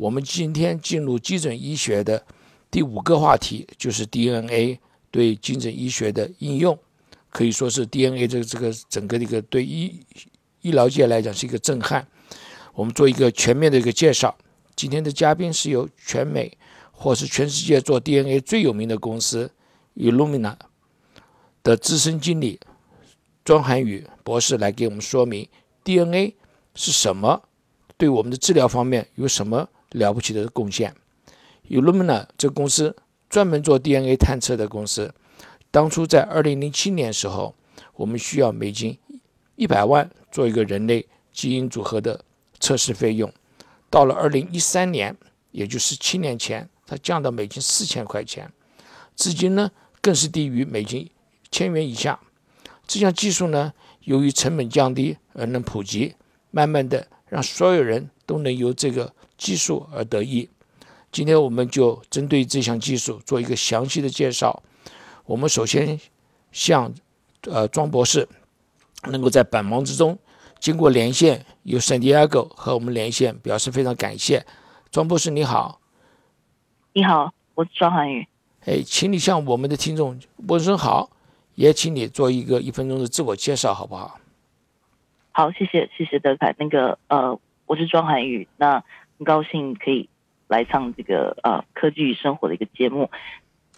我们今天进入基准医学的第五个话题，就是 DNA 对精准医学的应用，可以说是 DNA 这个这个整个的一个对医医疗界来讲是一个震撼。我们做一个全面的一个介绍。今天的嘉宾是由全美或是全世界做 DNA 最有名的公司 Illumina 的资深经理庄涵宇博士来给我们说明 DNA 是什么，对我们的治疗方面有什么。了不起的贡献，Illumina 这个公司专门做 DNA 探测的公司。当初在二零零七年时候，我们需要美金一百万做一个人类基因组合的测试费用。到了二零一三年，也就是七年前，它降到美金四千块钱，至今呢更是低于美金千元以下。这项技术呢，由于成本降低而能普及，慢慢的让所有人都能由这个。技术而得益。今天我们就针对这项技术做一个详细的介绍。我们首先向呃庄博士能够在百忙之中经过连线，由圣地亚哥和我们连线，表示非常感谢。庄博士你好，你好，我是庄涵宇。哎，请你向我们的听众问声好，也请你做一个一分钟的自我介绍，好不好？好，谢谢，谢谢德凯。那个呃，我是庄涵宇。那很高兴可以来上这个呃科技与生活的一个节目。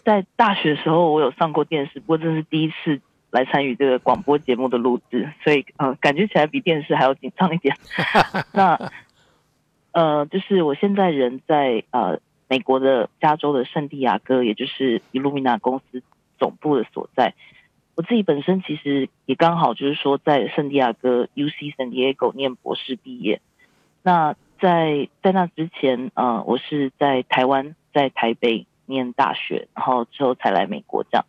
在大学的时候，我有上过电视，不过这是第一次来参与这个广播节目的录制，所以呃感觉起来比电视还要紧张一点。那呃，就是我现在人在呃美国的加州的圣地亚哥，也就是 Illumina 公司总部的所在。我自己本身其实也刚好就是说在圣地亚哥 UC San Diego 念博士毕业。那在在那之前，呃，我是在台湾，在台北念大学，然后之后才来美国这样。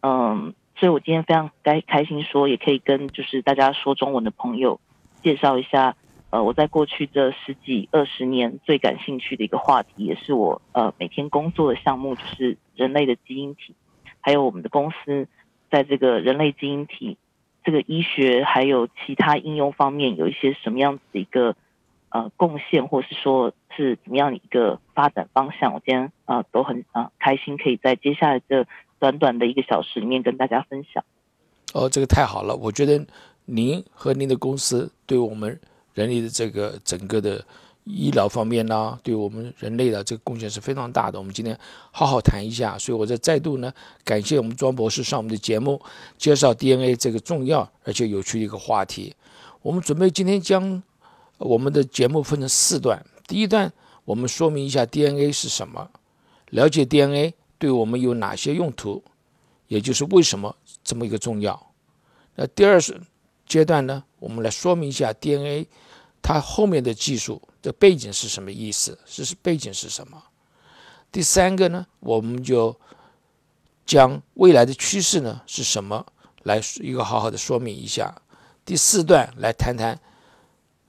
嗯，所以我今天非常开开心，说也可以跟就是大家说中文的朋友介绍一下，呃，我在过去这十几二十年最感兴趣的一个话题，也是我呃每天工作的项目，就是人类的基因体，还有我们的公司在这个人类基因体这个医学还有其他应用方面有一些什么样子的一个。呃，贡献或是说是怎么样一个发展方向，我今天啊都很啊开心，可以在接下来这短短的一个小时里面跟大家分享。哦，这个太好了！我觉得您和您的公司对我们人类的这个整个的医疗方面呢，对我们人类的这个贡献是非常大的。我们今天好好谈一下，所以我在再度呢感谢我们庄博士上我们的节目，介绍 DNA 这个重要而且有趣的一个话题。我们准备今天将。我们的节目分成四段，第一段我们说明一下 DNA 是什么，了解 DNA 对我们有哪些用途，也就是为什么这么一个重要。那第二是阶段呢，我们来说明一下 DNA 它后面的技术的背景是什么意思，是背景是什么。第三个呢，我们就将未来的趋势呢是什么来一个好好的说明一下。第四段来谈谈。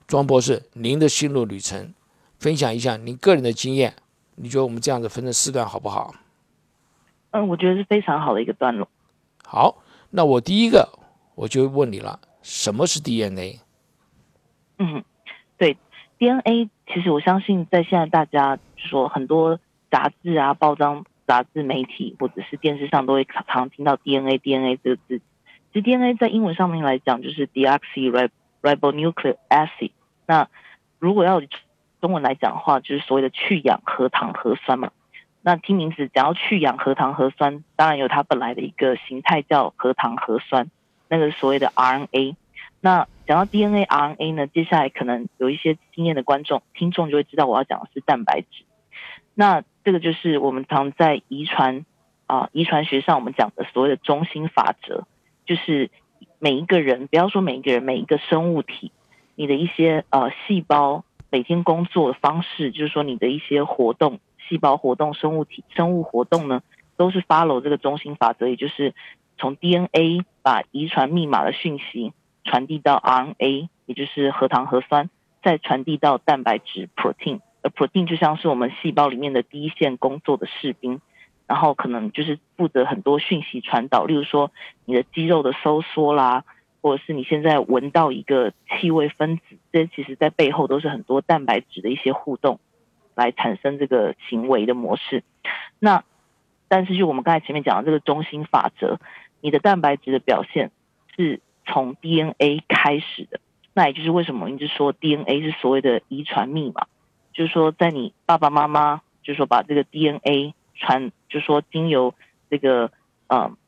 庄博士，您的心路旅程，分享一下您个人的经验。你觉得我们这样子分成四段好不好？嗯，我觉得是非常好的一个段落。好，那我第一个我就问你了，什么是 DNA？嗯，对，DNA，其实我相信在现在大家说很多杂志啊、报章、杂志媒体或者是电视上都会常常听到 DNA，DNA 这个字。其实 DNA 在英文上面来讲就是 deoxyribonucleic acid。那如果要中文来讲的话，就是所谓的去氧核糖核酸嘛。那听名字讲要去氧核糖核酸，当然有它本来的一个形态叫核糖核酸，那个所谓的 RNA。那讲到 DNA、RNA 呢，接下来可能有一些经验的观众、听众就会知道我要讲的是蛋白质。那这个就是我们常在遗传啊遗传学上我们讲的所谓的中心法则，就是每一个人，不要说每一个人，每一个生物体。你的一些呃细胞每天工作的方式，就是说你的一些活动、细胞活动、生物体、生物活动呢，都是 follow 这个中心法则，也就是从 DNA 把遗传密码的讯息传递到 RNA，也就是核糖核酸，再传递到蛋白质 protein，而 protein 就像是我们细胞里面的第一线工作的士兵，然后可能就是负责很多讯息传导，例如说你的肌肉的收缩啦。或者是你现在闻到一个气味分子，这其实在背后都是很多蛋白质的一些互动，来产生这个行为的模式。那但是就我们刚才前面讲的这个中心法则，你的蛋白质的表现是从 DNA 开始的。那也就是为什么一直说 DNA 是所谓的遗传密码，就是说在你爸爸妈妈，就是说把这个 DNA 传，就是说经由这个嗯。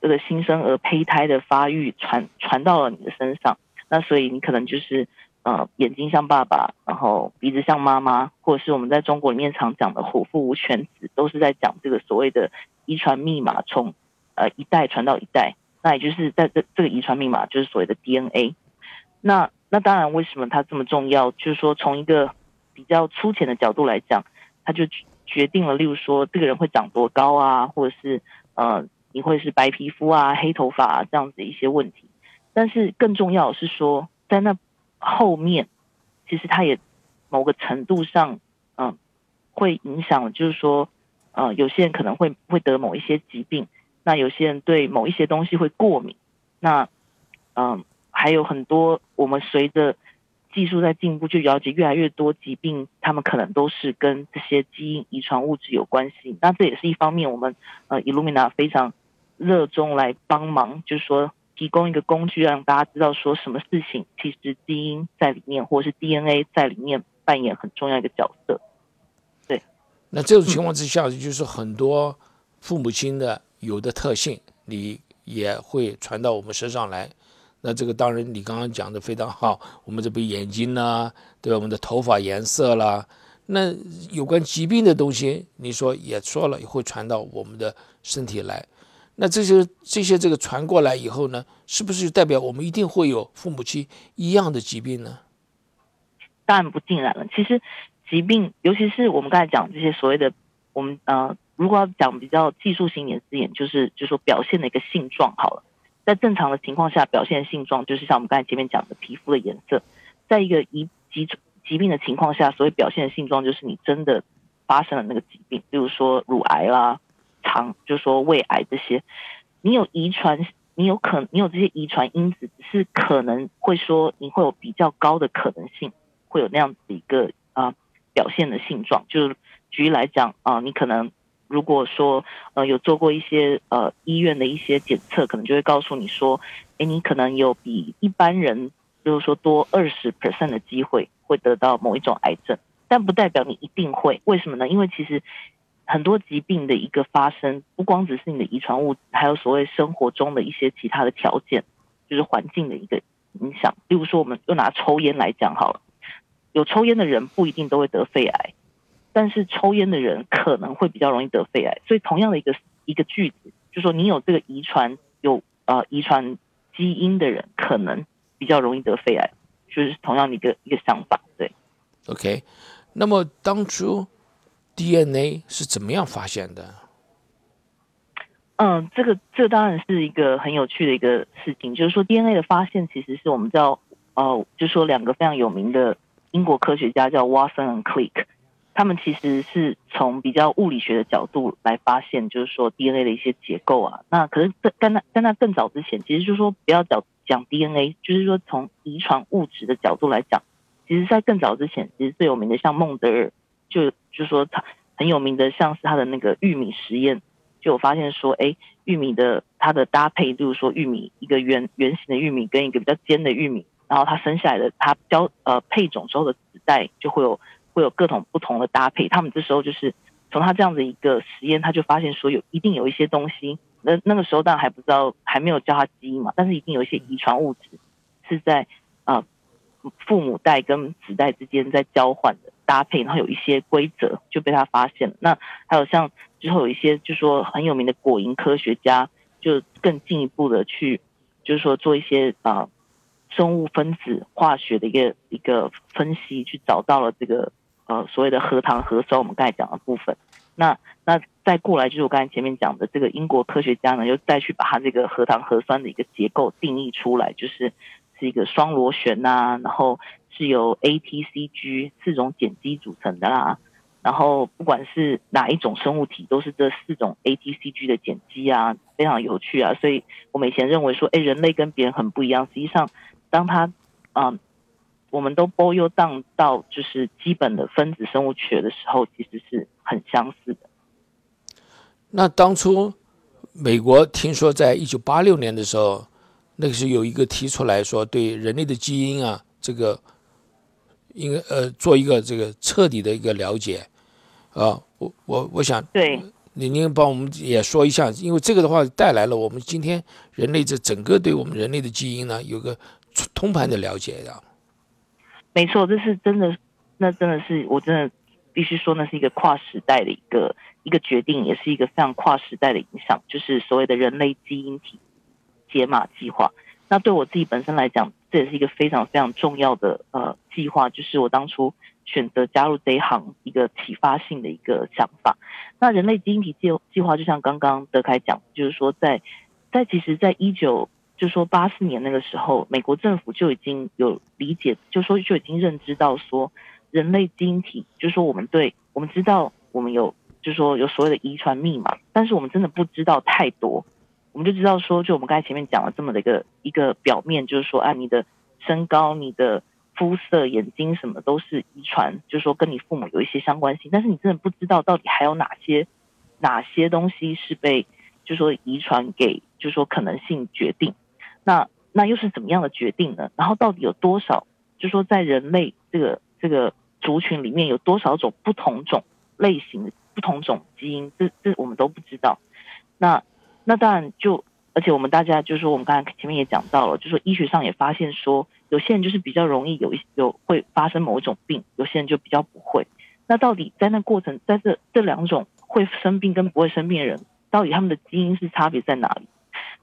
这个新生儿胚胎的发育传传到了你的身上，那所以你可能就是呃眼睛像爸爸，然后鼻子像妈妈，或者是我们在中国里面常讲的虎父无犬子，都是在讲这个所谓的遗传密码从呃一代传到一代，那也就是在这这个遗传密码就是所谓的 DNA。那那当然为什么它这么重要？就是说从一个比较粗浅的角度来讲，它就决定了，例如说这个人会长多高啊，或者是呃。你会是白皮肤啊、黑头发啊这样子一些问题，但是更重要的是说，在那后面，其实它也某个程度上，嗯，会影响，就是说，呃，有些人可能会会得某一些疾病，那有些人对某一些东西会过敏，那，嗯，还有很多我们随着技术在进步，就了解越来越多疾病，他们可能都是跟这些基因遗传物质有关系。那这也是一方面，我们呃，Illumina 非常。热衷来帮忙，就是说提供一个工具，让大家知道说什么事情其实基因在里面，或者是 DNA 在里面扮演很重要一个角色。对，那这种情况之下，就是很多父母亲的有的特性，你也会传到我们身上来。那这个当然你刚刚讲的非常好，我们这边眼睛呢，对吧？我们的头发颜色啦，那有关疾病的东西，你说也说了，也会传到我们的身体来。那这些这些这个传过来以后呢，是不是就代表我们一定会有父母亲一样的疾病呢？当然不尽然了。其实疾病，尤其是我们刚才讲这些所谓的，我们呃，如果要讲比较技术性一点字眼，就是就说表现的一个性状好了。在正常的情况下，表现的性状就是像我们刚才前面讲的皮肤的颜色。在一个疾疾疾病的情况下，所谓表现的性状就是你真的发生了那个疾病，比如说乳癌啦。肠就是说胃癌这些，你有遗传，你有可你有这些遗传因子，只是可能会说你会有比较高的可能性，会有那样子一个啊表现的性状。就是举例来讲啊，你可能如果说呃有做过一些呃医院的一些检测，可能就会告诉你说，哎，你可能有比一般人就是说多二十 percent 的机会会得到某一种癌症，但不代表你一定会。为什么呢？因为其实。很多疾病的一个发生，不光只是你的遗传物质，还有所谓生活中的一些其他的条件，就是环境的一个影响。例如说，我们又拿抽烟来讲好了，有抽烟的人不一定都会得肺癌，但是抽烟的人可能会比较容易得肺癌。所以，同样的一个一个句子，就说你有这个遗传有呃遗传基因的人，可能比较容易得肺癌，就是同样的一个一个想法。对，OK，那么当初。DNA 是怎么样发现的？嗯，这个这当然是一个很有趣的一个事情，就是说 DNA 的发现其实是我们叫呃，就说两个非常有名的英国科学家叫 Watson 和 Crick，他们其实是从比较物理学的角度来发现，就是说 DNA 的一些结构啊。那可是在在那在那更早之前，其实就是说不要讲讲 DNA，就是说从遗传物质的角度来讲，其实在更早之前，其实最有名的像孟德尔。就就说他很有名的，像是他的那个玉米实验，就有发现说，哎，玉米的它的搭配，就是说玉米一个圆圆形的玉米跟一个比较尖的玉米，然后它生下来的它交呃配种之后的子代就会有会有各种不同的搭配。他们这时候就是从他这样的一个实验，他就发现说有一定有一些东西，那那个时候当然还不知道还没有叫它基因嘛，但是一定有一些遗传物质是在啊父母代跟子代之间在交换的。搭配，然后有一些规则就被他发现了。那还有像之后有一些，就是说很有名的果蝇科学家，就更进一步的去，就是说做一些啊生物分子化学的一个一个分析，去找到了这个呃所谓的核糖核酸，我们刚才讲的部分。那那再过来就是我刚才前面讲的这个英国科学家呢，又再去把它这个核糖核酸的一个结构定义出来，就是是一个双螺旋呐，然后是由 A、T、C、G 四种碱基组成的啦。然后不管是哪一种生物体，都是这四种 A、T、C、G 的碱基啊，非常有趣啊。所以我们以前认为说，哎，人类跟别人很不一样，实际上当他啊，我们都 boil down 到就是基本的分子生物学的时候，其实是很相似的。那当初美国听说在一九八六年的时候，那个时候有一个提出来说，对人类的基因啊，这个应该呃做一个这个彻底的一个了解。啊，我我我想，对，您您帮我们也说一下，因为这个的话带来了我们今天人类这整个对我们人类的基因呢有个通盘的了解的。没错，这是真的，那真的是我真的必须说，那是一个跨时代的一个一个决定，也是一个非常跨时代的影响，就是所谓的人类基因体解码计划。那对我自己本身来讲，这也是一个非常非常重要的呃计划，就是我当初。选择加入这一行，一个启发性的一个想法。那人类基因体计计划，就像刚刚德凯讲，就是说，在在其实，在一九就说八四年那个时候，美国政府就已经有理解，就说就已经认知到说，人类基因体，就说我们对我们知道我们有，就说有所谓的遗传密码，但是我们真的不知道太多。我们就知道说，就我们刚才前面讲了这么的一个一个表面，就是说，啊，你的身高，你的。肤色、眼睛什么都是遗传，就是说跟你父母有一些相关性，但是你真的不知道到底还有哪些哪些东西是被，就是说遗传给，就是说可能性决定。那那又是怎么样的决定呢？然后到底有多少，就是说在人类这个这个族群里面有多少种不同种类型不同种基因？这这我们都不知道。那那当然就。而且我们大家就是说，我们刚才前面也讲到了，就是说医学上也发现说，有些人就是比较容易有一有会发生某一种病，有些人就比较不会。那到底在那过程，在这这两种会生病跟不会生病的人，到底他们的基因是差别在哪里？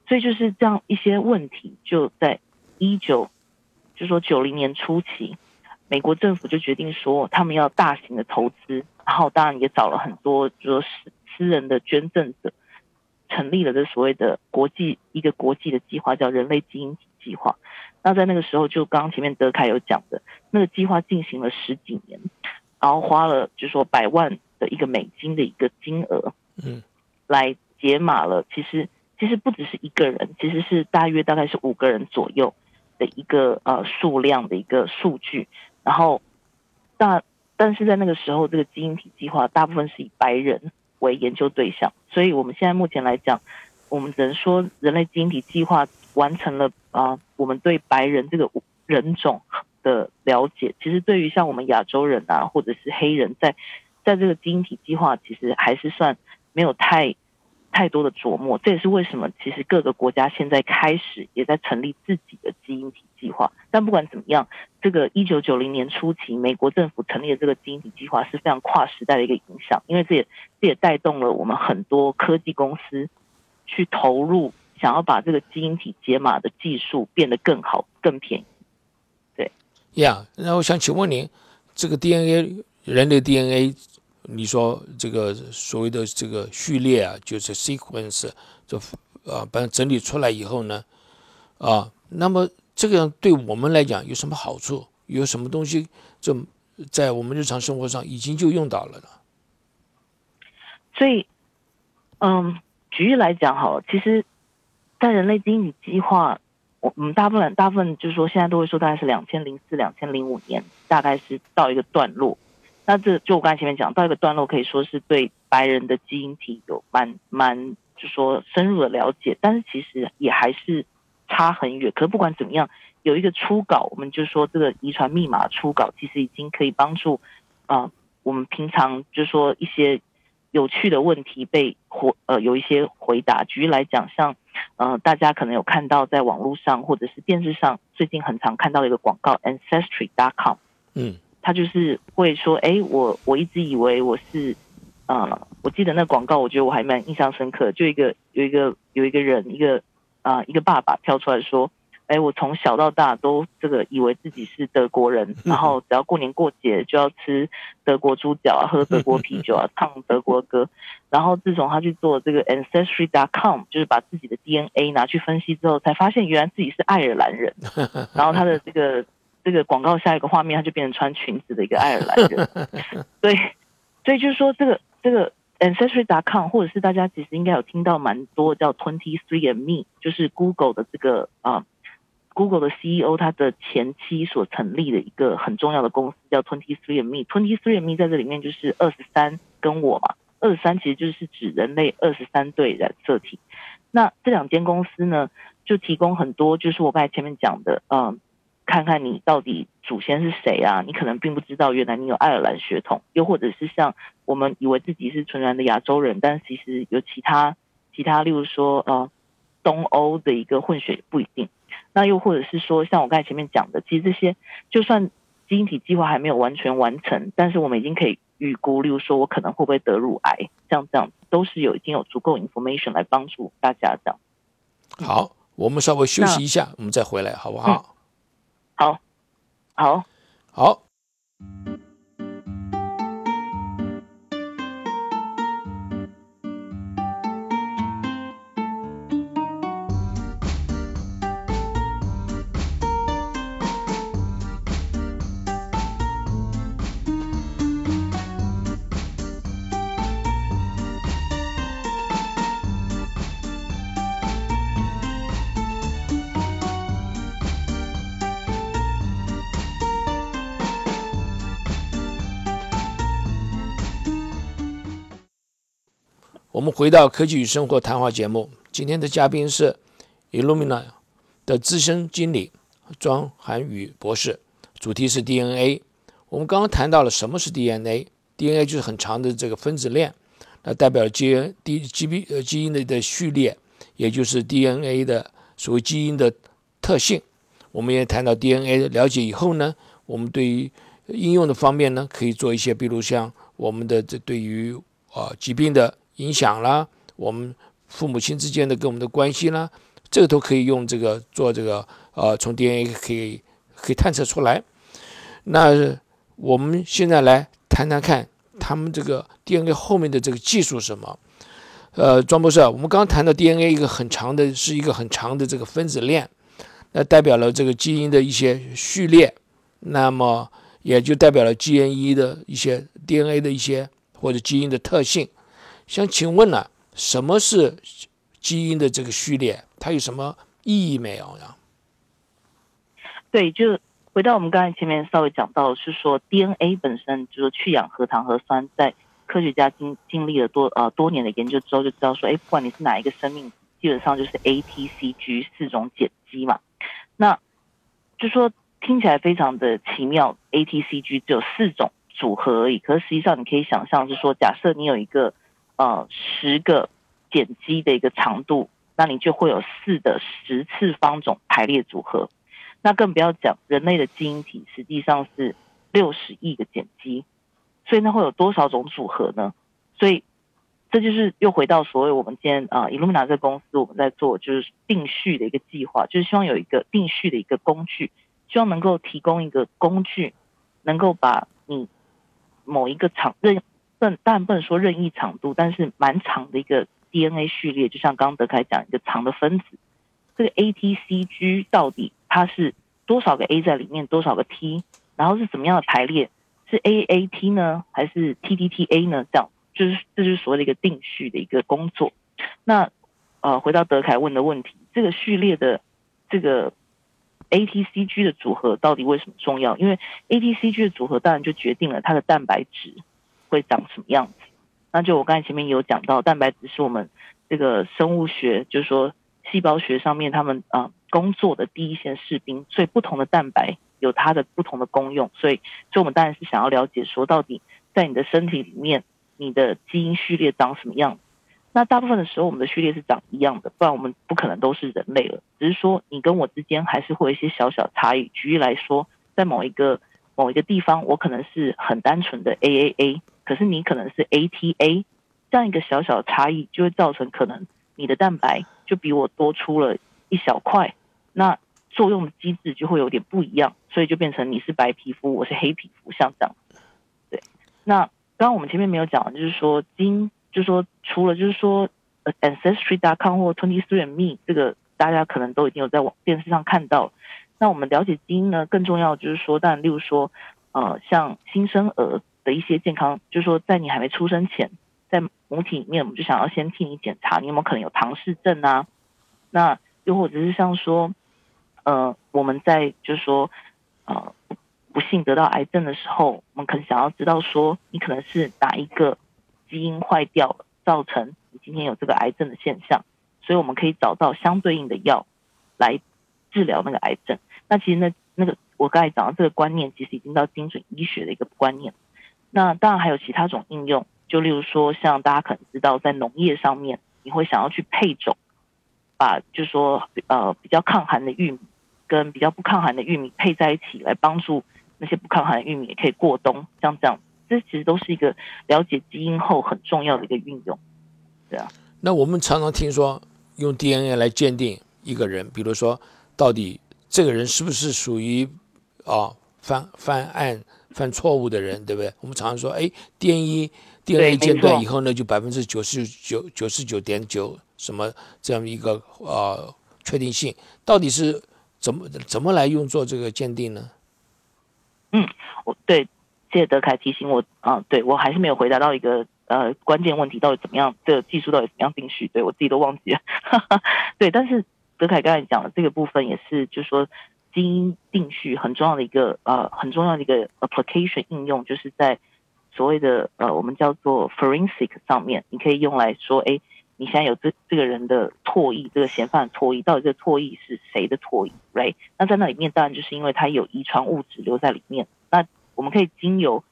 所以就是这样一些问题，就在一九，就说九零年初期，美国政府就决定说，他们要大型的投资，然后当然也找了很多，就说私私人的捐赠者。成立了这所谓的国际一个国际的计划，叫人类基因体计划。那在那个时候，就刚刚前面德凯有讲的，那个计划进行了十几年，然后花了就说百万的一个美金的一个金额，嗯，来解码了。其实其实不只是一个人，其实是大约大概是五个人左右的一个呃数量的一个数据。然后大但是在那个时候，这个基因体计划大部分是以白人。为研究对象，所以我们现在目前来讲，我们只能说人类基因体计划完成了啊，我们对白人这个人种的了解。其实对于像我们亚洲人啊，或者是黑人，在在这个基因体计划，其实还是算没有太。太多的琢磨，这也是为什么其实各个国家现在开始也在成立自己的基因体计划。但不管怎么样，这个一九九零年初期，美国政府成立的这个基因体计划是非常跨时代的一个影响，因为这也这也带动了我们很多科技公司去投入，想要把这个基因体解码的技术变得更好、更便宜。对，呀，那我想请问您，这个 DNA 人类 DNA。你说这个所谓的这个序列啊，就是 sequence，这啊把它整理出来以后呢，啊，那么这个样对我们来讲有什么好处？有什么东西就在我们日常生活上已经就用到了呢？所以，嗯，举例来讲，好，其实，在人类基因计划，我们大部分大部分就是说，现在都会说大概是两千零四、两千零五年，大概是到一个段落。那这就我刚才前面讲到一个段落，可以说是对白人的基因体有蛮蛮，就说深入的了解，但是其实也还是差很远。可是不管怎么样，有一个初稿，我们就说这个遗传密码初稿，其实已经可以帮助啊，我们平常就说一些有趣的问题被回呃有一些回答。举例来讲，像呃大家可能有看到在网络上或者是电视上最近很常看到的一个广告，ancestry.com，嗯。他就是会说，哎，我我一直以为我是，呃，我记得那广告，我觉得我还蛮印象深刻。就一个有一个有一个人，一个啊一个爸爸跳出来说，哎，我从小到大都这个以为自己是德国人，然后只要过年过节就要吃德国猪脚啊，喝德国啤酒啊，唱德国歌。然后自从他去做这个 ancestry.com，就是把自己的 DNA 拿去分析之后，才发现原来自己是爱尔兰人。然后他的这个这个广告下一个画面，他就变成穿裙子的一个爱尔兰人。对，所以就是说这个这个。Ancestry.com，或者是大家其实应该有听到蛮多叫 Twenty Three and Me，就是 Google 的这个啊，Google 的 CEO 他的前妻所成立的一个很重要的公司叫 Twenty Three and Me。Twenty Three and Me 在这里面就是二十三跟我嘛，二十三其实就是指人类二十三对染色体。那这两间公司呢，就提供很多，就是我刚才前面讲的，嗯。看看你到底祖先是谁啊？你可能并不知道，原来你有爱尔兰血统，又或者是像我们以为自己是纯然的亚洲人，但其实有其他其他，例如说呃东欧的一个混血也不一定。那又或者是说，像我刚才前面讲的，其实这些就算基因体计划还没有完全完成，但是我们已经可以预估，例如说我可能会不会得乳癌，像这样都是有已经有足够 information 来帮助大家这样。好，我们稍微休息一下，我们再回来好不好？好，好，好。我们回到科技与生活谈话节目，今天的嘉宾是 Illumina 的资深经理庄涵宇博士，主题是 DNA。我们刚刚谈到了什么是 DNA，DNA 就是很长的这个分子链，那代表了基因 D G B 呃基因的的序列，也就是 DNA 的所谓基因的特性。我们也谈到 DNA 了解以后呢，我们对于应用的方面呢，可以做一些，比如像我们的这对于啊疾病的。影响啦，我们父母亲之间的跟我们的关系啦，这个都可以用这个做这个呃，从 DNA 可以可以探测出来。那我们现在来谈谈看，他们这个 DNA 后面的这个技术什么？呃，庄博士，我们刚刚谈到 DNA 一个很长的，是一个很长的这个分子链，那代表了这个基因的一些序列，那么也就代表了基因一的一些 DNA 的一些或者基因的特性。想请问呢，什么是基因的这个序列？它有什么意义没有呀？对，就回到我们刚才前面稍微讲到，是说 DNA 本身就是去氧核糖核酸，在科学家经经历了多呃多年的研究之后，就知道说，哎，不管你是哪一个生命，基本上就是 A、T、C、G 四种碱基嘛。那就说听起来非常的奇妙，A、T、C、G 只有四种组合而已。可是实际上你可以想象，是说假设你有一个呃，十个碱基的一个长度，那你就会有四的十次方种排列组合。那更不要讲人类的基因体实际上是六十亿个碱基，所以那会有多少种组合呢？所以这就是又回到所谓我们今天啊，Illumina 这个公司我们在做就是定序的一个计划，就是希望有一个定序的一个工具，希望能够提供一个工具，能够把你某一个长任。当然不能说任意长度，但是蛮长的一个 DNA 序列，就像刚刚德凯讲一个长的分子，这个 ATCG 到底它是多少个 A 在里面，多少个 T，然后是怎么样的排列？是 AAT 呢，还是 TTTA 呢？这样就是这就是所谓的一个定序的一个工作。那呃，回到德凯问的问题，这个序列的这个 ATCG 的组合到底为什么重要？因为 ATCG 的组合当然就决定了它的蛋白质。会长什么样子？那就我刚才前面有讲到，蛋白质是我们这个生物学，就是说细胞学上面他们啊工作的第一线士兵。所以不同的蛋白有它的不同的功用。所以，所以我们当然是想要了解说，到底在你的身体里面，你的基因序列长什么样子？那大部分的时候，我们的序列是长一样的，不然我们不可能都是人类了。只是说你跟我之间还是会有一些小小差异。举例来说，在某一个某一个地方，我可能是很单纯的 AAA。可是你可能是 ATA 这样一个小小的差异，就会造成可能你的蛋白就比我多出了一小块。那作用的机制就会有点不一样，所以就变成你是白皮肤，我是黑皮肤，像这样。对，那刚刚我们前面没有讲，就是说基因，就是说除了就是说呃 ancestry.com 或 TwentyThreeMe 这个，大家可能都已经有在网电视上看到。那我们了解基因呢，更重要就是说，但例如说，呃，像新生儿的一些健康，就是说在你还没出生前，在母体里面，我们就想要先替你检查你有没有可能有唐氏症啊，那又或者是像说。呃，我们在就是说，呃，不幸得到癌症的时候，我们可能想要知道说，你可能是哪一个基因坏掉了，造成你今天有这个癌症的现象，所以我们可以找到相对应的药来治疗那个癌症。那其实那那个我刚才讲的这个观念，其实已经到精准医学的一个观念。那当然还有其他种应用，就例如说，像大家可能知道，在农业上面，你会想要去配种，把就是说呃比较抗寒的玉米。跟比较不抗寒的玉米配在一起，来帮助那些不抗寒的玉米也可以过冬，像这样，这其实都是一个了解基因后很重要的一个运用，对啊。那我们常常听说用 DNA 来鉴定一个人，比如说到底这个人是不是属于啊犯犯案犯错误的人，对不对？我们常常说，哎，DNA DNA 鉴断以后呢，就百分之九十九九十九点九什么这样一个呃确定性，到底是？怎么怎么来用做这个鉴定呢？嗯，我对谢谢德凯提醒我啊，对我还是没有回答到一个呃关键问题，到底怎么样？这个技术到底怎么样定序？对我自己都忘记了。对，但是德凯刚才讲的这个部分也是，就是说基因定序很重要的一个呃很重要的一个 application 应用，就是在所谓的呃我们叫做 forensic 上面，你可以用来说，哎。你现在有这这个人的唾液，这个嫌犯的唾液，到底这个唾液是谁的唾液？Right？那在那里面，当然就是因为它有遗传物质留在里面。那我们可以经由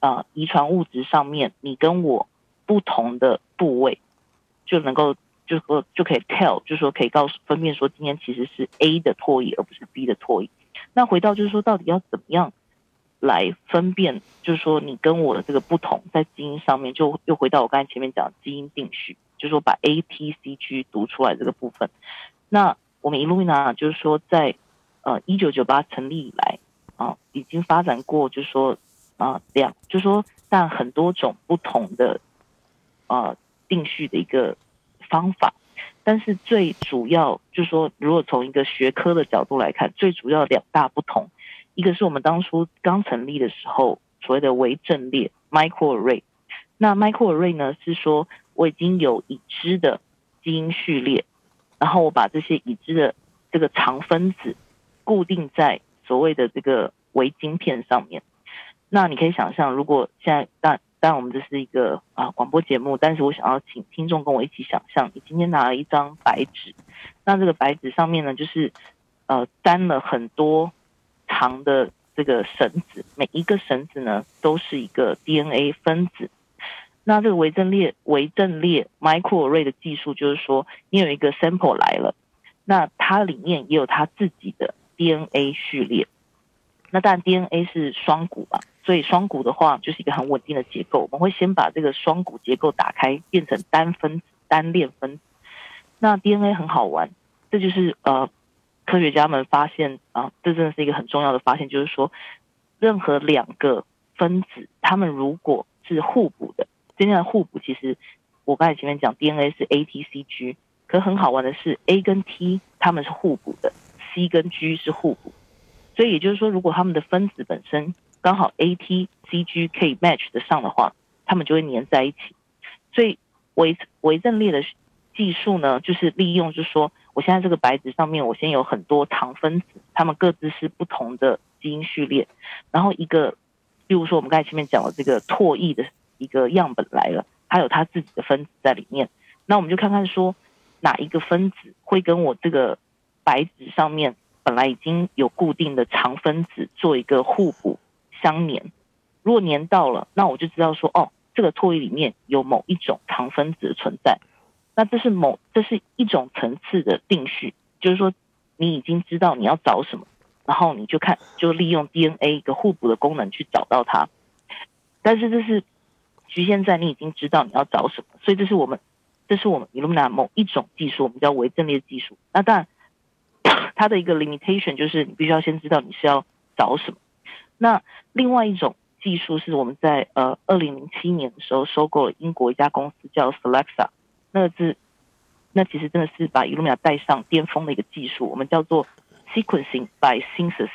啊遗传物质上面，你跟我不同的部位，就能够就说就可以 tell，就说可以告诉分辨说今天其实是 A 的唾液，而不是 B 的唾液。那回到就是说，到底要怎么样来分辨？就是说你跟我的这个不同，在基因上面，就又回到我刚才前面讲基因定序。就是说，把 A、T、C、G 读出来这个部分。那我们 Illumina 就是说，在呃一九九八成立以来啊，已经发展过，就是说啊两，就是说但很多种不同的呃定序的一个方法。但是最主要就是说，如果从一个学科的角度来看，最主要两大不同，一个是我们当初刚成立的时候所谓的微阵列 （microarray）。那 microarray 呢是说。我已经有已知的基因序列，然后我把这些已知的这个长分子固定在所谓的这个微晶片上面。那你可以想象，如果现在当但我们这是一个啊广播节目，但是我想要请听众跟我一起想象，你今天拿了一张白纸，那这个白纸上面呢，就是呃粘了很多长的这个绳子，每一个绳子呢都是一个 DNA 分子。那这个微阵列微阵列 microarray 的技术，就是说，你有一个 sample 来了，那它里面也有它自己的 DNA 序列。那当然 DNA 是双股嘛，所以双股的话就是一个很稳定的结构。我们会先把这个双股结构打开，变成单分子、单链分子。那 DNA 很好玩，这就是呃科学家们发现啊，这真的是一个很重要的发现，就是说，任何两个分子，它们如果是互补的。真正的互补其实，我刚才前面讲 DNA 是 A T C G，可很好玩的是 A 跟 T 它们是互补的，C 跟 G 是互补，所以也就是说，如果他们的分子本身刚好 A T C G 可以 match 得上的话，他们就会粘在一起。所以微微阵列的技术呢，就是利用，就是说，我现在这个白纸上面，我先有很多糖分子，它们各自是不同的基因序列，然后一个，例如说我们刚才前面讲的这个唾液的。一个样本来了，它有它自己的分子在里面。那我们就看看说，哪一个分子会跟我这个白纸上面本来已经有固定的长分子做一个互补相粘。如果粘到了，那我就知道说，哦，这个唾液里面有某一种糖分子的存在。那这是某这是一种层次的定序，就是说你已经知道你要找什么，然后你就看就利用 DNA 一个互补的功能去找到它。但是这是。局限在你已经知道你要找什么，所以这是我们，这是我们尼露玛某一种技术，我们叫微阵列技术。那当然，它的一个 limitation 就是你必须要先知道你是要找什么。那另外一种技术是我们在呃二零零七年的时候收购了英国一家公司叫 Selexa，那个是那其实真的是把 Illumina 带上巅峰的一个技术，我们叫做 sequencing by synthesis，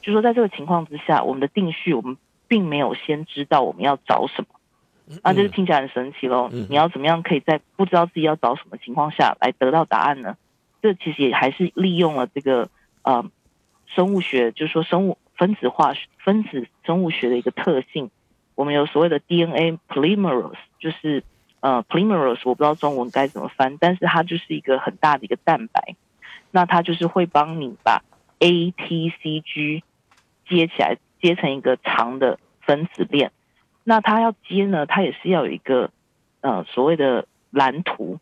就说在这个情况之下，我们的定序我们并没有先知道我们要找什么，啊，就是听起来很神奇喽。你要怎么样可以在不知道自己要找什么情况下来得到答案呢？这其实也还是利用了这个呃生物学，就是说生物分子化分子生物学的一个特性。我们有所谓的 DNA polymerase，就是呃 polymerase，我不知道中文该怎么翻，但是它就是一个很大的一个蛋白。那它就是会帮你把 A、T、C、G 接起来，接成一个长的分子链。那它要接呢，它也是要有一个呃所谓的蓝图。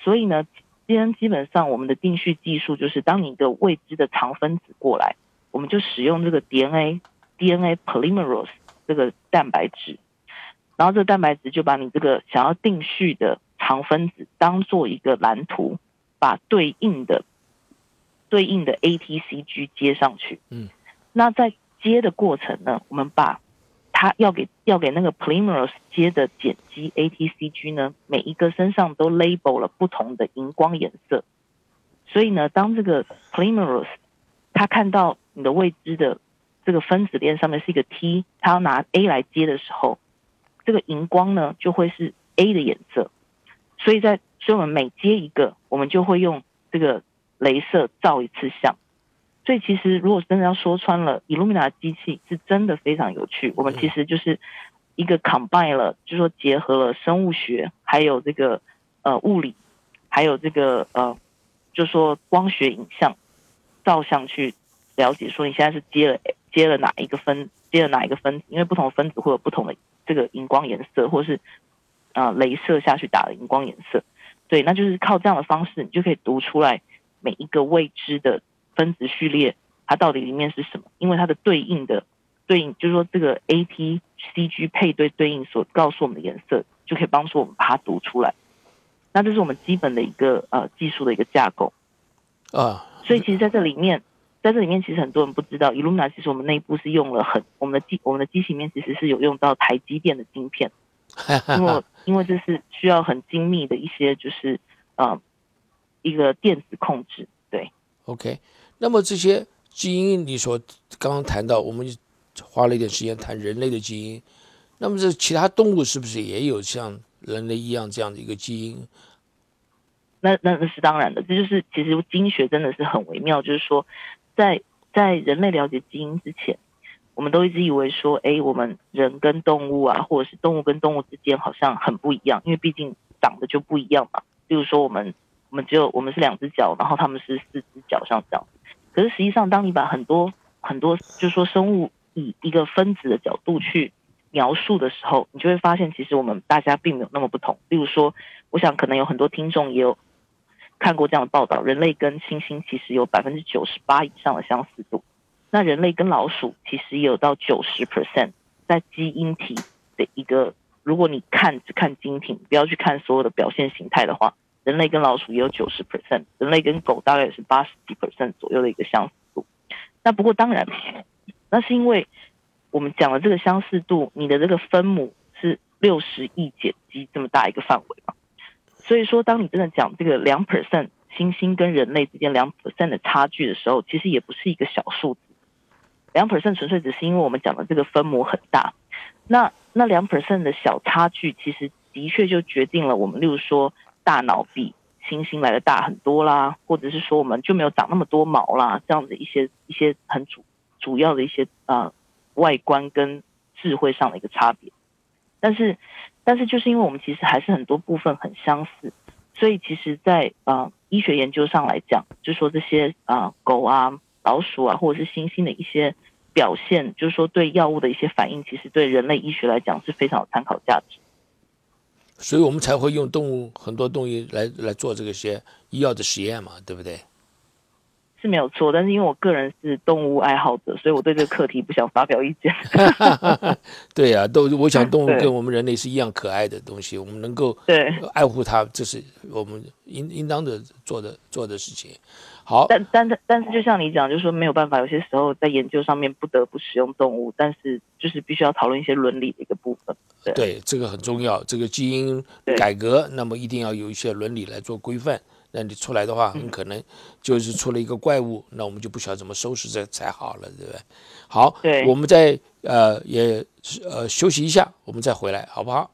所以呢。今天基本上我们的定序技术就是，当你一个未知的长分子过来，我们就使用这个 DNA DNA polymerase 这个蛋白质，然后这个蛋白质就把你这个想要定序的长分子当做一个蓝图，把对应的对应的 ATCG 接上去。嗯，那在接的过程呢，我们把它要给要给那个 polymerase 接的碱基 ATCG 呢，每一个身上都 label 了不同的荧光颜色，所以呢，当这个 polymerase 它看到你的未知的这个分子链上面是一个 T，它要拿 A 来接的时候，这个荧光呢就会是 A 的颜色，所以在所以我们每接一个，我们就会用这个镭射照一次相。所以其实，如果真的要说穿了，Illumina 机器是真的非常有趣。我们其实就是一个 combine 了，就是说结合了生物学，还有这个呃物理，还有这个呃，就是说光学影像照相去了解，说你现在是接了接了哪一个分，接了哪一个分子，因为不同分子会有不同的这个荧光颜色，或是呃镭射下去打的荧光颜色。对，那就是靠这样的方式，你就可以读出来每一个未知的。分子序列它到底里面是什么？因为它的对应的对应，就是说这个 A T C G 配对对应所告诉我们的颜色，就可以帮助我们把它读出来。那这是我们基本的一个呃技术的一个架构啊。所以其实在这里面，在这里面其实很多人不知道，Illumina 其实我们内部是用了很我们的机我们的机器里面其实是有用到台积电的晶片，因为因为这是需要很精密的一些就是呃一个电子控制。对，OK。那么这些基因，你说刚刚谈到，我们花了一点时间谈人类的基因。那么这其他动物是不是也有像人类一样这样的一个基因？那那那是当然的，这就是其实基因学真的是很微妙。就是说，在在人类了解基因之前，我们都一直以为说，哎，我们人跟动物啊，或者是动物跟动物之间好像很不一样，因为毕竟长得就不一样嘛。比如说我们我们只有我们是两只脚，然后他们是四只脚，像这样。可是实际上，当你把很多很多，就是说生物以一个分子的角度去描述的时候，你就会发现，其实我们大家并没有那么不同。例如说，我想可能有很多听众也有看过这样的报道：人类跟猩猩其实有百分之九十八以上的相似度。那人类跟老鼠其实也有到九十 percent 在基因体的一个。如果你看只看基因体，不要去看所有的表现形态的话。人类跟老鼠也有九十 percent，人类跟狗大概也是八十几 percent 左右的一个相似度。那不过当然，那是因为我们讲的这个相似度，你的这个分母是六十亿碱基这么大一个范围嘛。所以说，当你真的讲这个两 percent 猩猩跟人类之间两 percent 的差距的时候，其实也不是一个小数字。两 percent 纯粹只是因为我们讲的这个分母很大。那那两 percent 的小差距，其实的确就决定了我们，例如说。大脑比猩猩来的大很多啦，或者是说我们就没有长那么多毛啦，这样的一些一些很主主要的一些呃外观跟智慧上的一个差别。但是但是就是因为我们其实还是很多部分很相似，所以其实，在呃医学研究上来讲，就说这些啊狗啊老鼠啊或者是猩猩的一些表现，就是说对药物的一些反应，其实对人类医学来讲是非常有参考价值。所以我们才会用动物很多东西来来做这个些医药的实验嘛，对不对？是没有错，但是因为我个人是动物爱好者，所以我对这个课题不想发表意见。对呀，都我想动物跟我们人类是一样可爱的东西，我们能够对，爱护它，这是我们应应当的做的做的事情。好，但但是但是就像你讲，就是说没有办法，有些时候在研究上面不得不使用动物，但是就是必须要讨论一些伦理的一个部分。对对，这个很重要。这个基因改革，那么一定要有一些伦理来做规范。那你出来的话，很可能就是出了一个怪物，那我们就不晓得怎么收拾这才好了，对不对？好，对我们再呃也呃休息一下，我们再回来，好不好？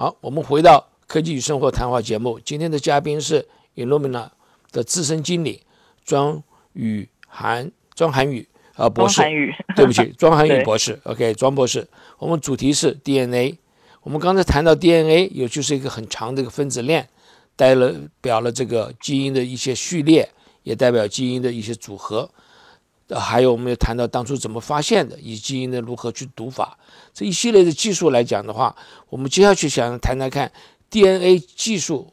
好，我们回到科技与生活谈话节目，今天的嘉宾是 Illumina 的资深经理庄宇涵，庄涵宇啊、博士。对不起，庄涵宇博士，OK，庄博士，我们主题是 DNA。我们刚才谈到 DNA，也就是一个很长的一个分子链，代了表了这个基因的一些序列，也代表基因的一些组合。还有我们也谈到当初怎么发现的，以及呢如何去读法，这一系列的技术来讲的话，我们接下去想谈谈看 DNA 技术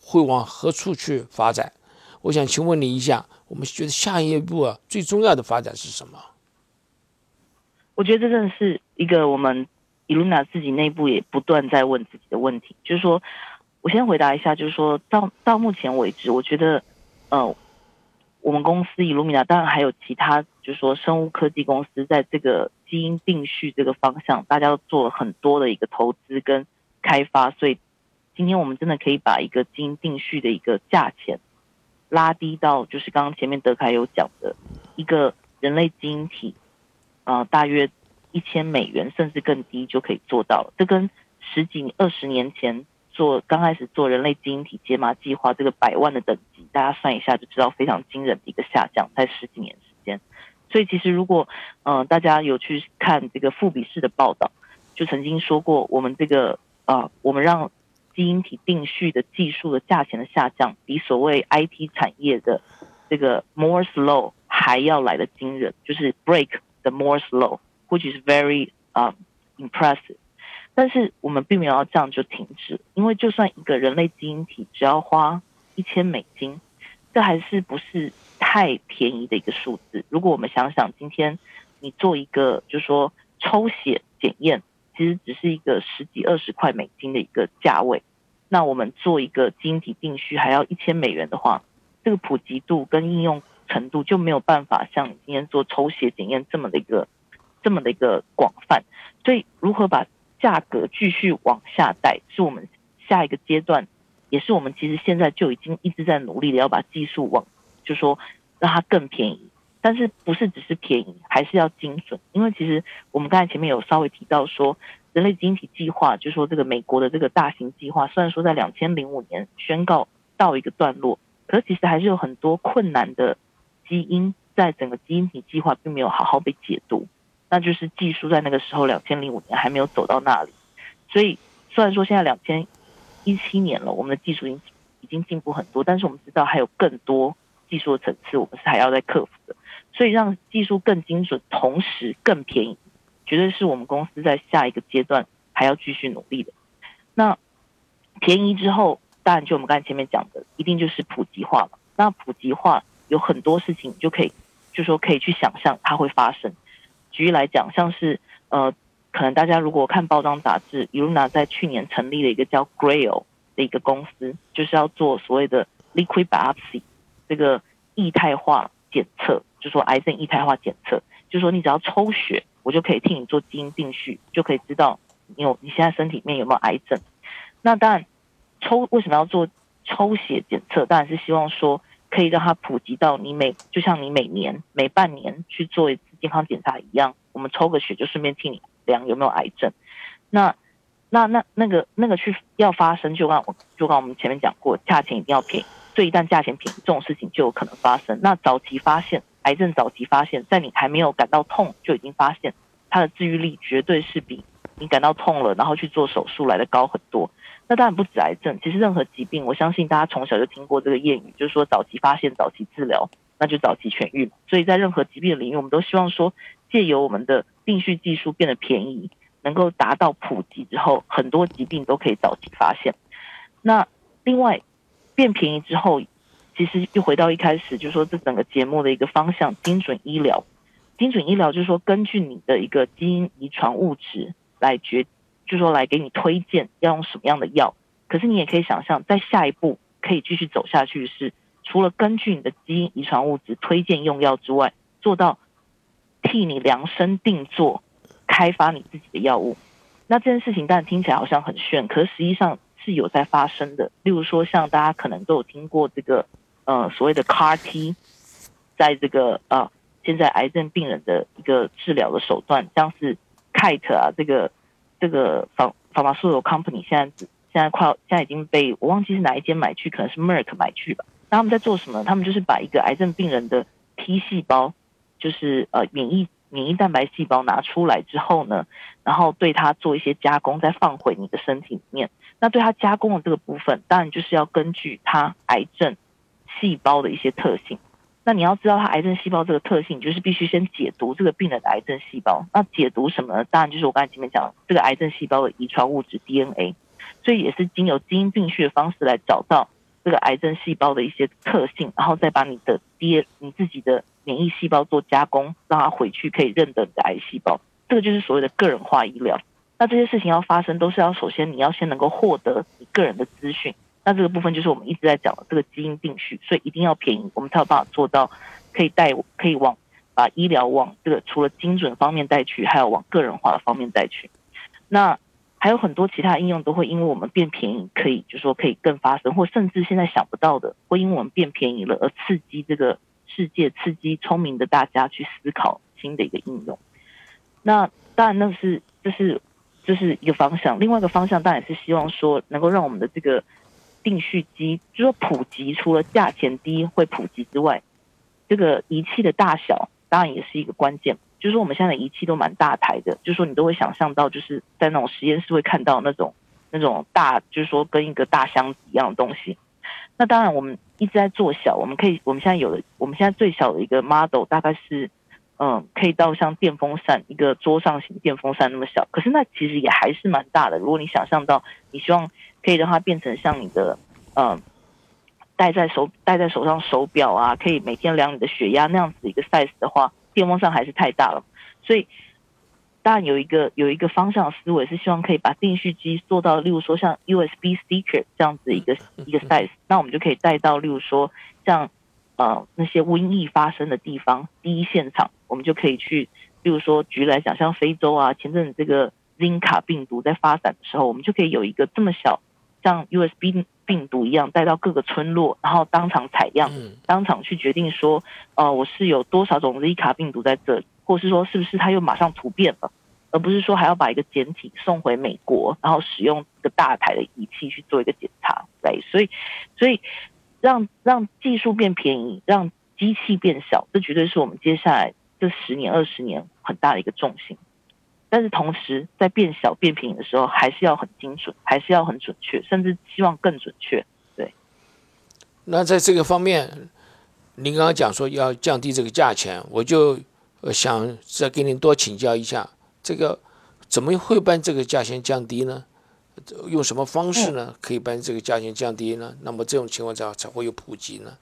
会往何处去发展。我想请问你一下，我们觉得下一步啊最重要的发展是什么？我觉得这真的是一个我们 Illumina 自己内部也不断在问自己的问题，就是说，我先回答一下，就是说到到目前为止，我觉得，呃，我们公司 Illumina 当然还有其他，就是说生物科技公司在这个基因定序这个方向，大家都做了很多的一个投资跟开发，所以今天我们真的可以把一个基因定序的一个价钱拉低到，就是刚刚前面德凯有讲的一个人类基因体，呃，大约一千美元甚至更低就可以做到了。这跟十几二十年前做刚开始做人类基因体解码计划这个百万的等级，大家算一下就知道非常惊人的一个下降，在十几年时间。所以其实如果呃大家有去看这个复比式的报道，就曾经说过，我们这个啊、我们让基因体定序的技术的价钱的下降，比所谓 IT 产业的这个 Moore's Law 还要来的惊人，就是 break the Moore's Law，which is very 啊、impressive。但是我们并没有要这样就停止，因为就算一个人类基因体只要花一千美金，这还是不是太便宜的一个数字。如果我们想想，今天你做一个，就是说抽血检验，其实只是一个十几二十块美金的一个价位。那我们做一个基因体定序还要一千美元的话，这个普及度跟应用程度就没有办法像今天做抽血检验这么的一个这么的一个广泛。所以如何把价格继续往下带，是我们下一个阶段，也是我们其实现在就已经一直在努力的要把技术往，就说让它更便宜。但是不是只是便宜，还是要精准。因为其实我们刚才前面有稍微提到说，人类基因体计划，就说这个美国的这个大型计划，虽然说在两千零五年宣告到一个段落，可是其实还是有很多困难的基因在整个基因体计划并没有好好被解读。那就是技术在那个时候两千零五年还没有走到那里，所以虽然说现在两千一七年了，我们的技术已经已经进步很多，但是我们知道还有更多技术的层次，我们是还要再克服的。所以让技术更精准，同时更便宜，绝对是我们公司在下一个阶段还要继续努力的。那便宜之后，当然就我们刚才前面讲的，一定就是普及化嘛。那普及化有很多事情，就可以就说可以去想象它会发生。举例来讲，像是呃，可能大家如果看包装杂志，Illumina 在去年成立了一个叫 Grail 的一个公司，就是要做所谓的 liquid biopsy 这个液态化检测，就说癌症液态化检测，就说你只要抽血，我就可以替你做基因定序，就可以知道你有你现在身体里面有没有癌症。那当然，抽为什么要做抽血检测？当然是希望说可以让它普及到你每就像你每年每半年去做一次健康检查一样，我们抽个血就顺便替你量有没有癌症。那那那那个那个去要发生，就刚我就刚我们前面讲过，价钱一定要便宜，所以一旦价钱便宜，这种事情就有可能发生。那早期发现癌症，早期发现，在你还没有感到痛就已经发现，它的治愈率绝对是比你感到痛了然后去做手术来的高很多。那当然不止癌症，其实任何疾病，我相信大家从小就听过这个谚语，就是说早期发现，早期治疗，那就早期痊愈。所以在任何疾病的领域，我们都希望说，借由我们的定序技术变得便宜，能够达到普及之后，很多疾病都可以早期发现。那另外变便宜之后，其实又回到一开始，就是说这整个节目的一个方向，精准医疗。精准医疗就是说，根据你的一个基因遗传物质来决。就是说来给你推荐要用什么样的药，可是你也可以想象，在下一步可以继续走下去是，除了根据你的基因遗传物质推荐用药之外，做到替你量身定做，开发你自己的药物。那这件事情当然听起来好像很炫，可实际上是有在发生的。例如说，像大家可能都有听过这个呃所谓的 CAR T，在这个呃现在癌症病人的一个治疗的手段，像是 Kite 啊这个。这个仿仿法素有 company 现在现在快现在已经被我忘记是哪一间买去，可能是 Merck 买去吧。那他们在做什么？他们就是把一个癌症病人的 T 细胞，就是呃免疫免疫蛋白细胞拿出来之后呢，然后对它做一些加工，再放回你的身体里面。那对它加工的这个部分，当然就是要根据它癌症细胞的一些特性。那你要知道它癌症细胞这个特性，就是必须先解读这个病人的癌症细胞。那解读什么呢？当然就是我刚才前面讲这个癌症细胞的遗传物质 DNA，所以也是经由基因病序的方式来找到这个癌症细胞的一些特性，然后再把你的 D 你自己的免疫细胞做加工，让它回去可以认得你的癌细胞。这个就是所谓的个人化医疗。那这些事情要发生，都是要首先你要先能够获得你个人的资讯。那这个部分就是我们一直在讲的这个基因定序，所以一定要便宜，我们才有办法做到可以带可以往把医疗往这个除了精准方面带去，还有往个人化的方面带去。那还有很多其他应用都会因为我们变便宜，可以就说可以更发生，或甚至现在想不到的，会因为我们变便宜了而刺激这个世界，刺激聪明的大家去思考新的一个应用。那当然，那是这是这是一个方向，另外一个方向当然是希望说能够让我们的这个。定序机就说普及，除了价钱低会普及之外，这个仪器的大小当然也是一个关键。就是说我们现在的仪器都蛮大台的，就是说你都会想象到，就是在那种实验室会看到那种那种大，就是说跟一个大箱子一样的东西。那当然我们一直在做小，我们可以我们现在有的我们现在最小的一个 model 大概是嗯可以到像电风扇一个桌上型电风扇那么小，可是那其实也还是蛮大的。如果你想象到你希望。可以让它变成像你的，嗯，戴在手戴在手上手表啊，可以每天量你的血压那样子一个 size 的话，电风扇还是太大了。所以，当然有一个有一个方向思维是希望可以把定序机做到，例如说像 USB sticker 这样子一个一个 size，那我们就可以带到，例如说像呃那些瘟疫发生的地方第一现场，我们就可以去，例如说举来讲，像非洲啊，前阵子这个 Zika 病毒在发展的时候，我们就可以有一个这么小。像 USB 病毒一样带到各个村落，然后当场采样，当场去决定说，呃，我是有多少种 Z 卡病毒在这里，或是说是不是它又马上突变了，而不是说还要把一个简体送回美国，然后使用一个大台的仪器去做一个检查，对，所以，所以让让技术变便宜，让机器变小，这绝对是我们接下来这十年、二十年很大的一个重心。但是同时，在变小变平的时候，还是要很精准，还是要很准确，甚至希望更准确。对。那在这个方面，您刚刚讲说要降低这个价钱，我就想再跟您多请教一下，这个怎么会把这个价钱降低呢？用什么方式呢？可以把这个价钱降低呢？那么这种情况下才会有普及呢？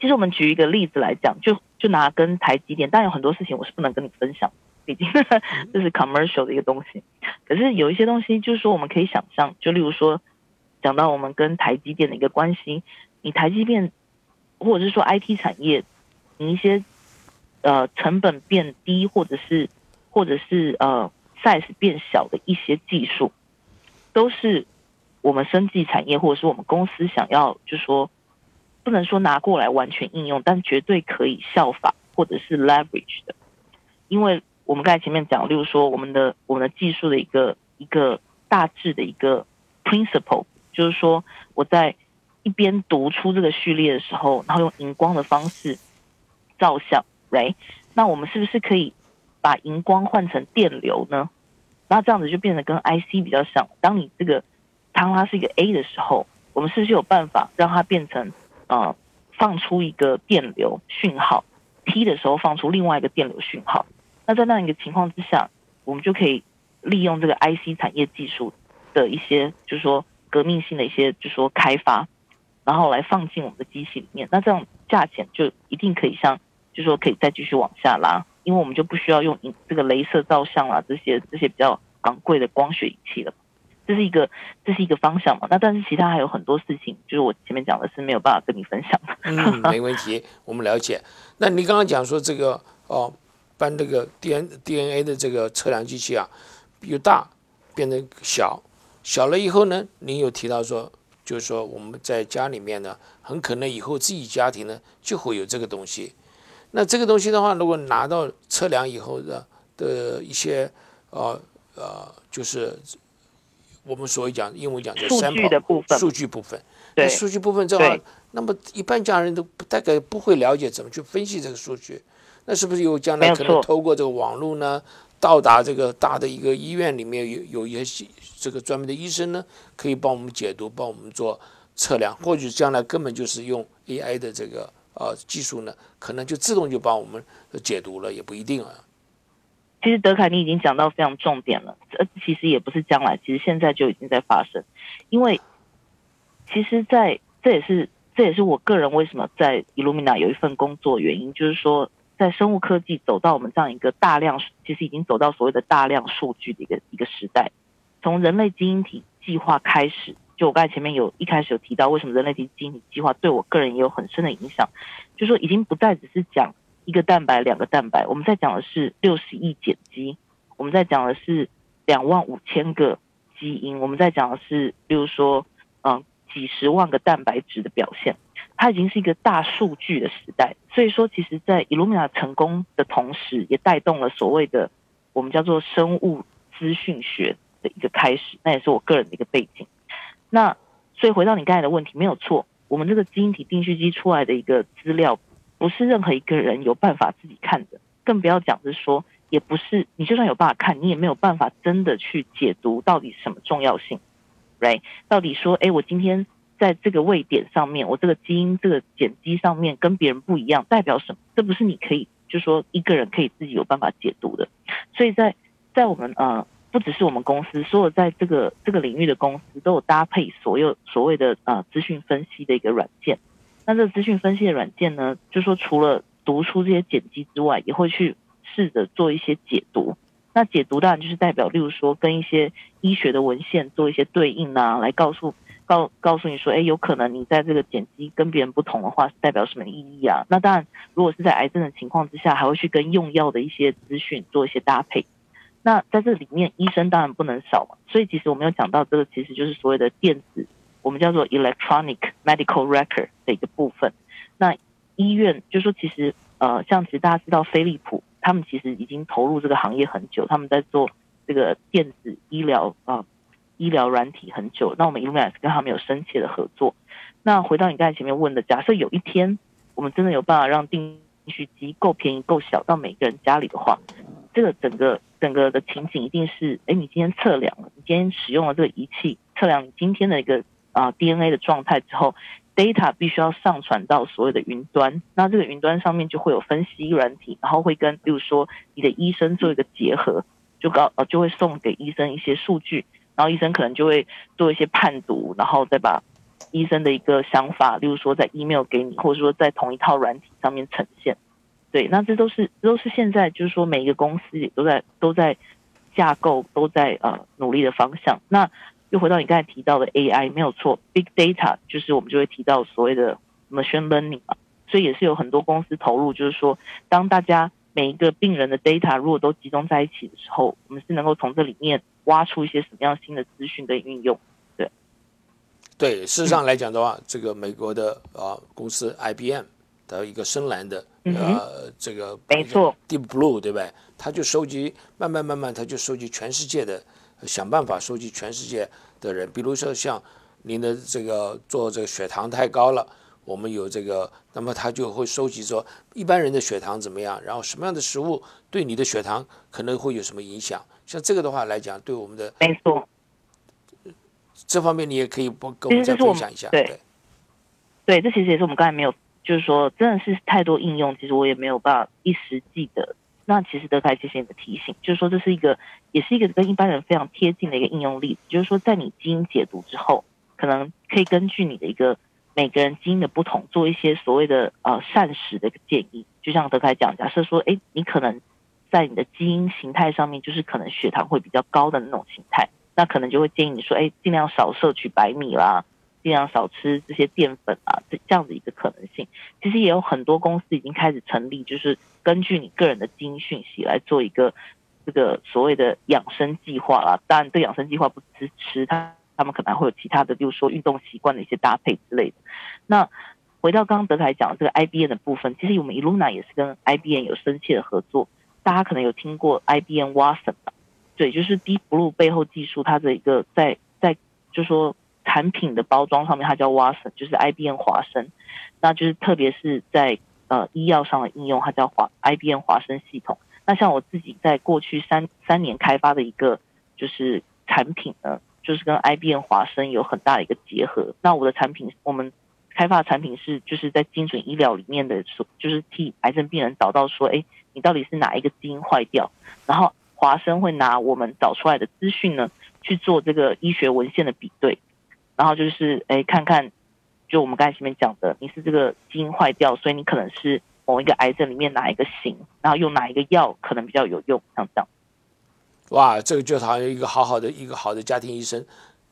其实我们举一个例子来讲，就就拿跟台积电，但有很多事情我是不能跟你分享。毕竟这是 commercial 的一个东西，可是有一些东西就是说我们可以想象，就例如说讲到我们跟台积电的一个关系，你台积电或者是说 IT 产业，你一些呃成本变低，或者是或者是呃 size 变小的一些技术，都是我们生技产业或者是我们公司想要，就说不能说拿过来完全应用，但绝对可以效法或者是 leverage 的，因为。我们刚才前面讲，例如说我们的我们的技术的一个一个大致的一个 principle，就是说我在一边读出这个序列的时候，然后用荧光的方式照相，right？那我们是不是可以把荧光换成电流呢？那这样子就变得跟 IC 比较像。当你这个当它是一个 A 的时候，我们是不是有办法让它变成呃放出一个电流讯号？T 的时候放出另外一个电流讯号。那在那样一个情况之下，我们就可以利用这个 IC 产业技术的一些，就是说革命性的一些，就是说开发，然后来放进我们的机器里面。那这样价钱就一定可以像，就是说可以再继续往下拉，因为我们就不需要用这个镭射照相啦，这些这些比较昂贵的光学仪器了。这是一个这是一个方向嘛？那但是其他还有很多事情，就是我前面讲的是没有办法跟你分享的。嗯，没问题，我们了解。那你刚刚讲说这个哦。搬这个 D N D N A 的这个测量机器啊，由大变成小，小了以后呢，您有提到说，就是说我们在家里面呢，很可能以后自己家庭呢就会有这个东西。那这个东西的话，如果拿到测量以后的的一些呃呃，就是我们所谓讲英文讲叫数据的部分，数据部分，对，数据部分这样，那么一般家人都不大概不会了解怎么去分析这个数据。那是不是有将来可能透过这个网络呢，到达这个大的一个医院里面有有一些这个专门的医生呢，可以帮我们解读，帮我们做测量，或许将来根本就是用 AI 的这个呃技术呢，可能就自动就帮我们解读了，也不一定啊。其实德凯你已经讲到非常重点了，这，其实也不是将来，其实现在就已经在发生，因为其实，在这也是这也是我个人为什么在 Illumina 有一份工作原因，就是说。在生物科技走到我们这样一个大量，其实已经走到所谓的大量数据的一个一个时代。从人类基因体计划开始，就我刚才前面有一开始有提到，为什么人类基因体计划对我个人也有很深的影响，就说已经不再只是讲一个蛋白、两个蛋白，我们在讲的是六十亿碱基，我们在讲的是两万五千个基因，我们在讲的是，比如说，嗯，几十万个蛋白质的表现。它已经是一个大数据的时代，所以说，其实，在 Illumina 成功的同时，也带动了所谓的我们叫做生物资讯学的一个开始。那也是我个人的一个背景。那所以回到你刚才的问题，没有错，我们这个基因体定序机出来的一个资料，不是任何一个人有办法自己看的，更不要讲是说，也不是你就算有办法看，你也没有办法真的去解读到底什么重要性，right？到底说，哎，我今天。在这个位点上面，我这个基因这个碱基上面跟别人不一样，代表什么？这不是你可以就说一个人可以自己有办法解读的。所以在在我们呃，不只是我们公司，所有在这个这个领域的公司都有搭配所有所谓的呃资讯分析的一个软件。那这个资讯分析的软件呢，就说除了读出这些碱基之外，也会去试着做一些解读。那解读当然就是代表，例如说跟一些医学的文献做一些对应啊，来告诉。告告诉你说，哎，有可能你在这个碱基跟别人不同的话，是代表什么意义啊？那当然，如果是在癌症的情况之下，还会去跟用药的一些资讯做一些搭配。那在这里面，医生当然不能少嘛。所以其实我们有讲到这个，其实就是所谓的电子，我们叫做 electronic medical record 的一个部分。那医院就说，其实呃，像其实大家知道飞利浦，他们其实已经投入这个行业很久，他们在做这个电子医疗啊。医疗软体很久，那我们 Illumis 跟他们有深切的合作。那回到你刚才前面问的，假设有一天我们真的有办法让定序机够便宜、够小到每个人家里的话，这个整个整个的情景一定是：哎，你今天测量了，你今天使用了这个仪器测量你今天的一个啊 DNA 的状态之后，data 必须要上传到所有的云端。那这个云端上面就会有分析软体，然后会跟比如说你的医生做一个结合，就告呃就会送给医生一些数据。然后医生可能就会做一些判读，然后再把医生的一个想法，例如说在 email 给你，或者说在同一套软体上面呈现。对，那这都是都是现在就是说每一个公司也都在都在架构，都在呃努力的方向。那又回到你刚才提到的 AI，没有错，big data 就是我们就会提到所谓的 machine learning 嘛，所以也是有很多公司投入，就是说当大家每一个病人的 data 如果都集中在一起的时候，我们是能够从这里面。挖出一些什么样新的资讯跟运用？对，对，事实上来讲的话，这个美国的啊公司 IBM 的一个深蓝的呃这个没错 Deep Blue 对不对？他就收集慢慢慢慢，他就收集全世界的想办法收集全世界的人，比如说像您的这个做这个血糖太高了，我们有这个，那么他就会收集说一般人的血糖怎么样，然后什么样的食物对你的血糖可能会有什么影响。像这个的话来讲，对我们的没错，这方面你也可以不跟我们再分享一下。对，对，这其实也是我们刚才没有，就是说真的是太多应用，其实我也没有办法一时记得。那其实德凯谢谢你的提醒，就是说这是一个，也是一个跟一般人非常贴近的一个应用例子，就是说在你基因解读之后，可能可以根据你的一个每个人基因的不同，做一些所谓的呃膳食的一个建议。就像德凯讲，假设说，哎，你可能在你的基因形态上面，就是可能血糖会比较高的那种形态，那可能就会建议你说，哎，尽量少摄取白米啦。尽量少吃这些淀粉啊，这这样的一个可能性，其实也有很多公司已经开始成立，就是根据你个人的基因讯息来做一个这个所谓的养生计划啦。当然，这养生计划不只是吃，它他们可能会有其他的，比如说运动习惯的一些搭配之类的。那回到刚刚德凯讲的这个 IBM 的部分，其实我们 Eluna 也是跟 IBM 有深切的合作。大家可能有听过 IBM Watson 吧？对，就是 Deep Blue 背后技术，它的一个在在就是说。产品的包装上面，它叫 Watson，就是 IBM 华生，那就是特别是在呃医药上的应用，它叫华 IBM 华生系统。那像我自己在过去三三年开发的一个就是产品呢，就是跟 IBM 华生有很大的一个结合。那我的产品，我们开发产品是就是在精准医疗里面的，就是替癌症病人找到说，哎，你到底是哪一个基因坏掉？然后华生会拿我们找出来的资讯呢，去做这个医学文献的比对。然后就是，哎，看看，就我们刚才前面讲的，你是这个基因坏掉，所以你可能是某一个癌症里面哪一个型，然后用哪一个药可能比较有用，像这样。哇，这个就好像一个好好的一个好的家庭医生，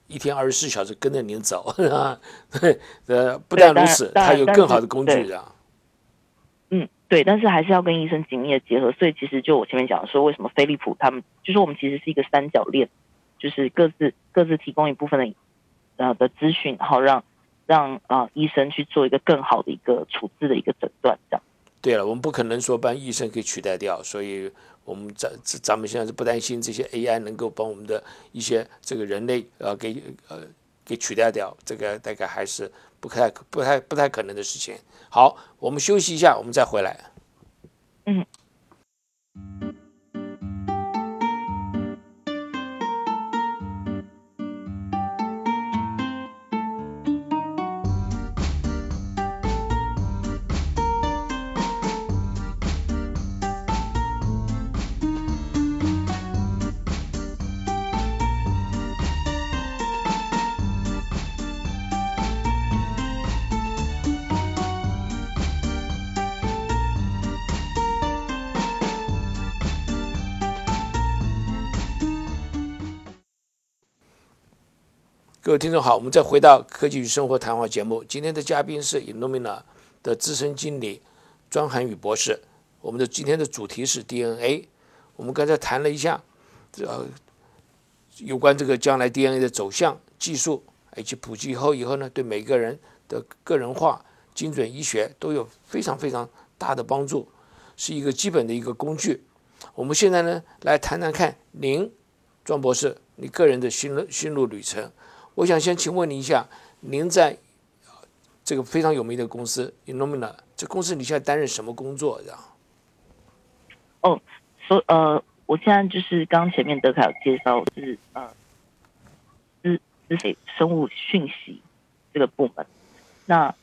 一天二十四小时跟着您走，啊，对，呃，不但如此，他有更好的工具的。嗯，对，但是还是要跟医生紧密的结合。所以其实就我前面讲的说，为什么飞利浦他们，就是我们其实是一个三角恋，就是各自各自提供一部分的。呃的资讯，然后让让啊医生去做一个更好的一个处置的一个诊断，这样。对了，我们不可能说把医生给取代掉，所以我们咱咱们现在是不担心这些 AI 能够帮我们的一些这个人类呃给呃给取代掉，这个大概还是不太不太不太可能的事情。好，我们休息一下，我们再回来。嗯。各位听众好，我们再回到科技与生活谈话节目。今天的嘉宾是 Illumina 的资深经理庄涵宇博士。我们的今天的主题是 DNA。我们刚才谈了一下，呃，有关这个将来 DNA 的走向、技术以及普及以后以后呢，对每个人的个人化、精准医学都有非常非常大的帮助，是一个基本的一个工具。我们现在呢，来谈谈看您庄博士你个人的心路心路旅程。我想先请问您一下，您在这个非常有名的公司 Illumina，这公司你现在担任什么工作？这样？哦，所呃，我现在就是刚前面德凯有介绍，就是呃，资资水生物讯息这个部门。那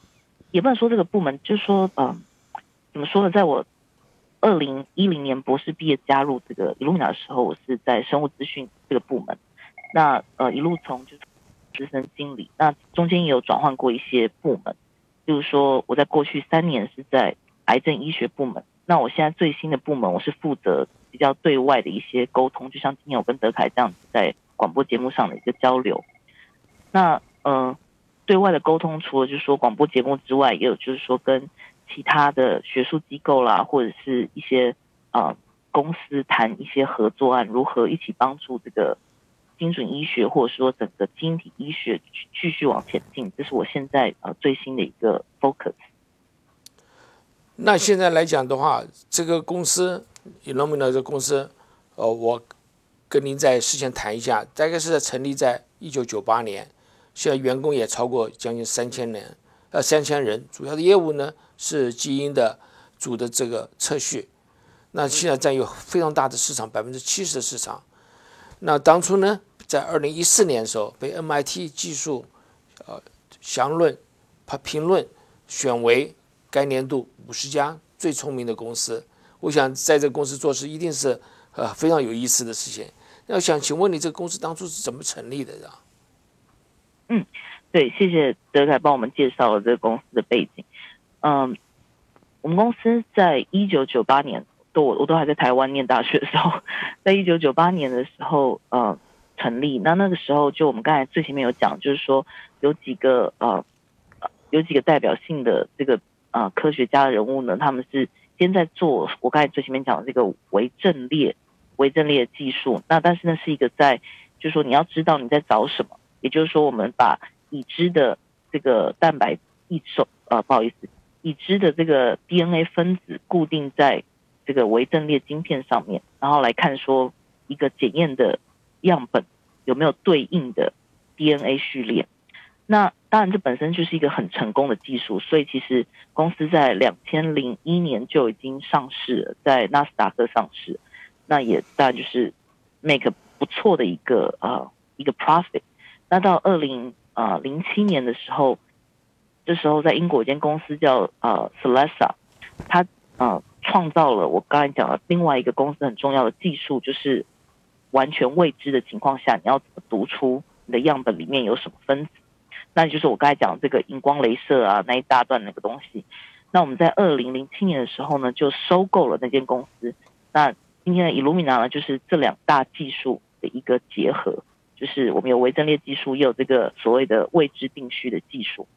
也不能说这个部门，就是说，嗯，怎么说呢？在我二零一零年博士毕业加入这个 Illumina 的时候，我是在生物资讯这个部门。那呃，一路从就是。资深经理，那中间也有转换过一些部门，就是说我在过去三年是在癌症医学部门，那我现在最新的部门我是负责比较对外的一些沟通，就像今天我跟德凯这样子在广播节目上的一个交流。那呃，对外的沟通除了就是说广播节目之外，也有就是说跟其他的学术机构啦，或者是一些呃公司谈一些合作案，如何一起帮助这个。精准医学，或者说整个晶体医学继续往前进，这是我现在呃最新的一个 focus。那现在来讲的话，这个公司 Illumina 这公司，呃，我跟您在事先谈一下，大概是在成立在一九九八年，现在员工也超过将近三千人，呃三千人，主要的业务呢是基因的组的这个测序，那现在占有非常大的市场，百分之七十的市场。那当初呢，在二零一四年的时候，被 MIT 技术呃详论评评论选为该年度五十家最聪明的公司。我想在这个公司做事一定是呃非常有意思的事情。那想请问你，这个公司当初是怎么成立的？啊？嗯，对，谢谢德凯帮我们介绍了这个公司的背景。嗯，我们公司在一九九八年，都我我都还在台湾念大学的时候，在一九九八年的时候，呃，成立。那那个时候，就我们刚才最前面有讲，就是说有几个呃，有几个代表性的这个呃科学家人物呢，他们是先在做我刚才最前面讲的这个微阵列。微阵列技术，那但是呢是一个在，就是说你要知道你在找什么，也就是说我们把已知的这个蛋白异受呃不好意思，已知的这个 DNA 分子固定在这个微阵列晶片上面，然后来看说一个检验的样本有没有对应的 DNA 序列。那当然这本身就是一个很成功的技术，所以其实公司在两千零一年就已经上市，在纳斯达克上市。那也当然就是 make 不错的一个呃一个 profit。那到二零呃零七年的时候，这时候在英国一间公司叫呃 Celesta，它呃创造了我刚才讲的另外一个公司很重要的技术，就是完全未知的情况下，你要怎么读出你的样本里面有什么分子？那就是我刚才讲这个荧光镭射啊那一大段那个东西。那我们在二零零七年的时候呢，就收购了那间公司。那今天的 Illumina 呢，就是这两大技术的一个结合，就是我们有微阵列技术，也有这个所谓的未知定序的技术。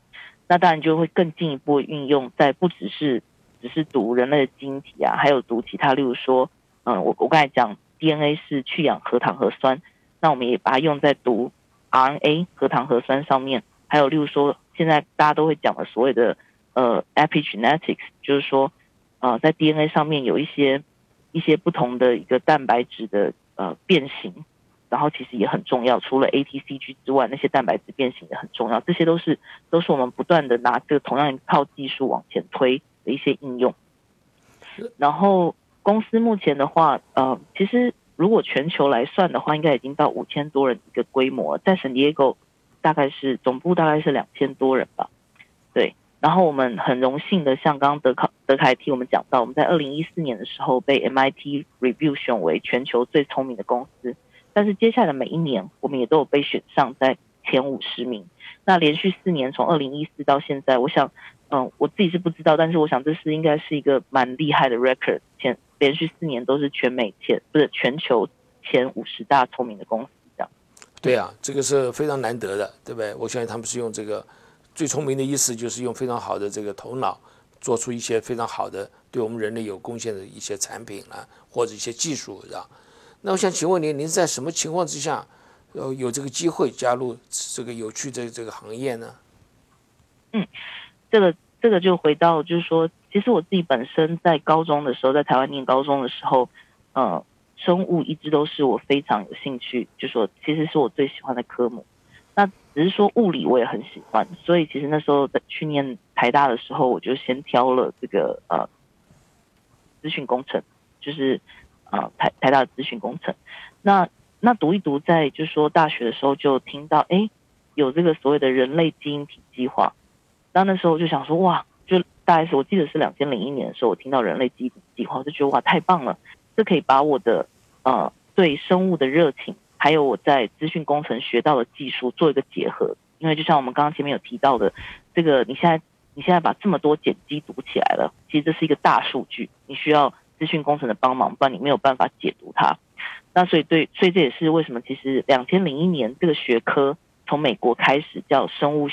那当然就会更进一步运用在不只是只是读人类的晶体啊，还有读其他，例如说，嗯，我我刚才讲 DNA 是去氧核糖核酸，那我们也把它用在读 RNA 核糖核酸上面。还有例如说，现在大家都会讲的所谓的呃 epigenetics，就是说，呃，在 DNA 上面有一些。一些不同的一个蛋白质的呃变形，然后其实也很重要。除了 ATCG 之外，那些蛋白质变形也很重要。这些都是都是我们不断的拿这个同样一套技术往前推的一些应用。然后公司目前的话，呃，其实如果全球来算的话，应该已经到五千多人一个规模，在圣地亚哥大概是总部大概是两千多人吧，对。然后我们很荣幸的，像刚刚德考德凯替我们讲到，我们在二零一四年的时候被 MIT Review 选为全球最聪明的公司。但是接下来每一年，我们也都有被选上在前五十名。那连续四年，从二零一四到现在，我想，嗯，我自己是不知道，但是我想这是应该是一个蛮厉害的 record。前连续四年都是全美前不是全球前五十大聪明的公司，这样。对啊，这个是非常难得的，对不对？我相信他们是用这个。最聪明的意思就是用非常好的这个头脑，做出一些非常好的对我们人类有贡献的一些产品啊，或者一些技术，是吧？那我想请问您，您在什么情况之下，有有这个机会加入这个有趣的这个行业呢？嗯，这个这个就回到就是说，其实我自己本身在高中的时候，在台湾念高中的时候，呃，生物一直都是我非常有兴趣，就说其实是我最喜欢的科目。那只是说物理我也很喜欢，所以其实那时候在去念台大的时候，我就先挑了这个呃资讯工程，就是啊台台大的资讯工程。那那读一读，在就是说大学的时候就听到，哎，有这个所谓的人类基因体计划。那那时候我就想说，哇，就大概是我记得是两千零一年的时候，我听到人类基因计划，就觉得哇太棒了，这可以把我的呃对生物的热情。还有我在资讯工程学到的技术做一个结合，因为就像我们刚刚前面有提到的，这个你现在你现在把这么多碱基读起来了，其实这是一个大数据，你需要资讯工程的帮忙，不然你没有办法解读它。那所以对，所以这也是为什么其实两千零一年这个学科从美国开始叫生物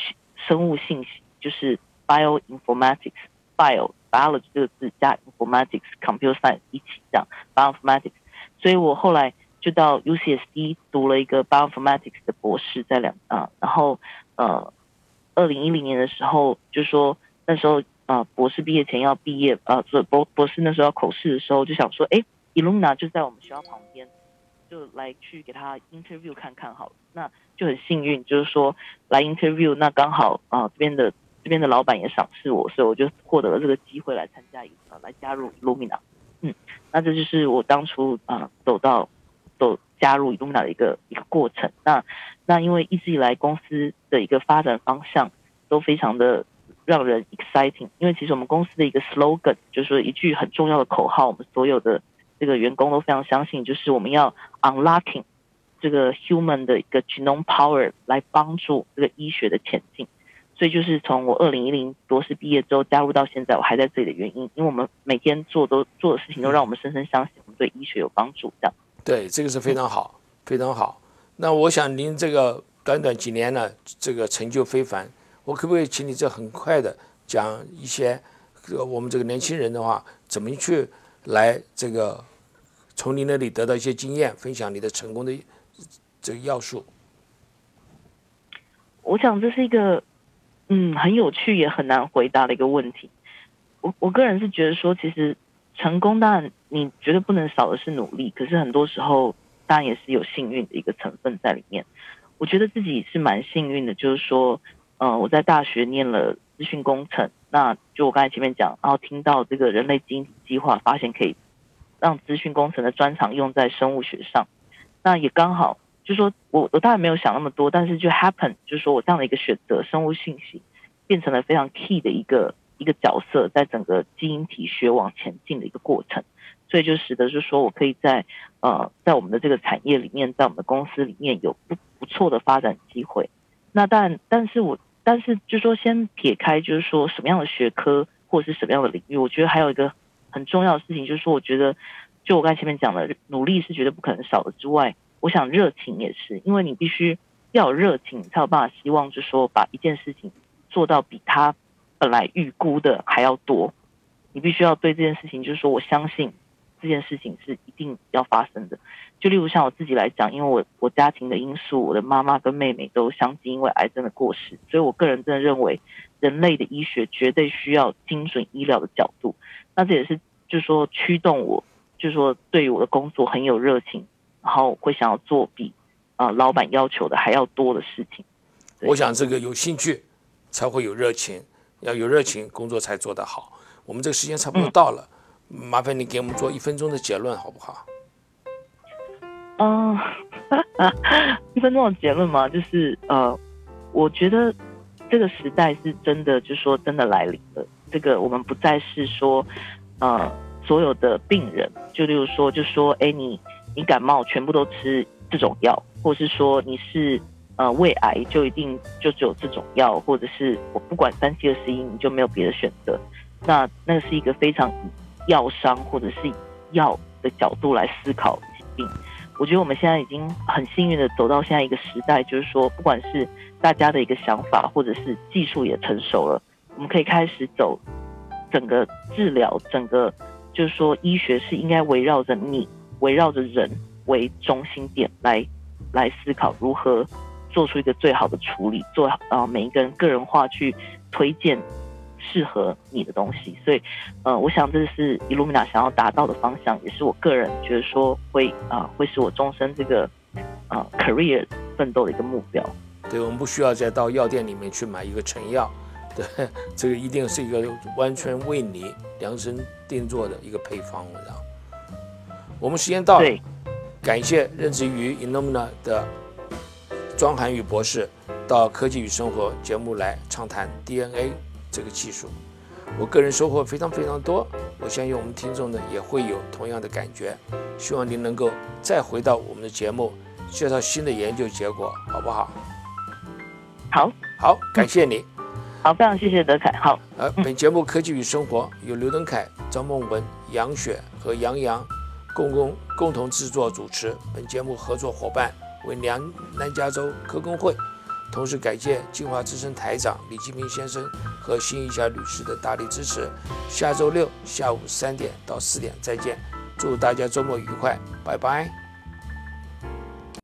生物信息，就是 bioinformatics，bio biology 这个字加 informatics computer science 一起这样 bioinformatics，所以我后来。就到 UCSD 读了一个 bioinformatics 的博士，在两啊，然后呃，二零一零年的时候，就说那时候啊，博士毕业前要毕业啊，做博博士那时候要口试的时候，就想说，哎，Illumina 就在我们学校旁边，就来去给他 interview 看看好了。那就很幸运，就是说来 interview，那刚好啊这边的这边的老板也赏识我，所以我就获得了这个机会来参加一个来加入 Lumina。嗯，那这就是我当初啊走到走加入 Lumina 的一个一个过程。那那因为一直以来公司的一个发展方向都非常的让人 exciting，因为其实我们公司的一个 slogan 就是说一句很重要的口号，我们所有的这个员工都非常相信，就是我们要 unlocking 这个 human 的一个 genome power 来帮助这个医学的前进。所以就是从我二零一零博士毕业之后加入到现在，我还在这里的原因，因为我们每天做都做的事情都让我们深深相信我们对医学有帮助。这样，对，这个是非常好，非常好。那我想您这个短短几年呢，这个成就非凡，我可不可以请你这很快的讲一些我们这个年轻人的话，怎么去来这个从您那里得到一些经验，分享你的成功的这个要素？我想这是一个。嗯，很有趣也很难回答的一个问题。我我个人是觉得说，其实成功当然你绝对不能少的是努力，可是很多时候当然也是有幸运的一个成分在里面。我觉得自己是蛮幸运的，就是说，嗯，我在大学念了资讯工程，那就我刚才前面讲，然后听到这个人类基因计划，发现可以让资讯工程的专长用在生物学上，那也刚好。就说我我当然没有想那么多，但是就 happen 就是说我这样的一个选择，生物信息变成了非常 key 的一个一个角色，在整个基因体学往前进的一个过程，所以就使得就是说我可以在呃在我们的这个产业里面，在我们的公司里面有不不错的发展机会。那但但是我但是就说先撇开就是说什么样的学科或者是什么样的领域，我觉得还有一个很重要的事情，就是说我觉得就我刚才前面讲的，努力是绝对不可能少的之外。我想热情也是，因为你必须要有热情，才有办法希望，就是说把一件事情做到比他本来预估的还要多。你必须要对这件事情，就是说我相信这件事情是一定要发生的。就例如像我自己来讲，因为我我家庭的因素，我的妈妈跟妹妹都相继因为癌症的过世，所以我个人真的认为人类的医学绝对需要精准医疗的角度。那这也是就是说驱动我，就是说对于我的工作很有热情。然后会想要做比啊老板要求的还要多的事情。我想这个有兴趣才会有热情，要有热情工作才做得好。我们这个时间差不多到了，麻烦你给我们做一分钟的结论好不好？嗯，一分钟的结论嘛，就是呃，我觉得这个时代是真的，就说真的来临了。这个我们不再是说呃所有的病人，就例如说，就说哎你。你感冒全部都吃这种药，或是说你是呃胃癌就一定就只有这种药，或者是我不管三七二十一你就没有别的选择。那那是一个非常药商或者是药的角度来思考疾病。我觉得我们现在已经很幸运的走到现在一个时代，就是说不管是大家的一个想法，或者是技术也成熟了，我们可以开始走整个治疗，整个就是说医学是应该围绕着你。围绕着人为中心点来来思考如何做出一个最好的处理，做啊每一个人个人化去推荐适合你的东西。所以，呃，我想这是 Illumina 想要达到的方向，也是我个人觉得说会啊会是我终身这个啊 career 奋斗的一个目标。对，我们不需要再到药店里面去买一个成药，对，这个一定是一个完全为你量身定做的一个配方，知道。我们时间到了，感谢任职于 Illumina 的庄涵宇博士到科技与生活节目来畅谈 DNA 这个技术。我个人收获非常非常多，我相信我们听众呢也会有同样的感觉。希望您能够再回到我们的节目，介绍新的研究结果，好不好？好，好，感谢你。好，非常谢谢德凯。好，呃，本节目科技与生活由刘登凯、张梦文、杨雪和杨洋。共共共同制作主持，本节目合作伙伴为南南加州科工会，同时感谢进化之声台长李继明先生和辛玉霞女士的大力支持。下周六下午三点到四点再见，祝大家周末愉快，拜拜。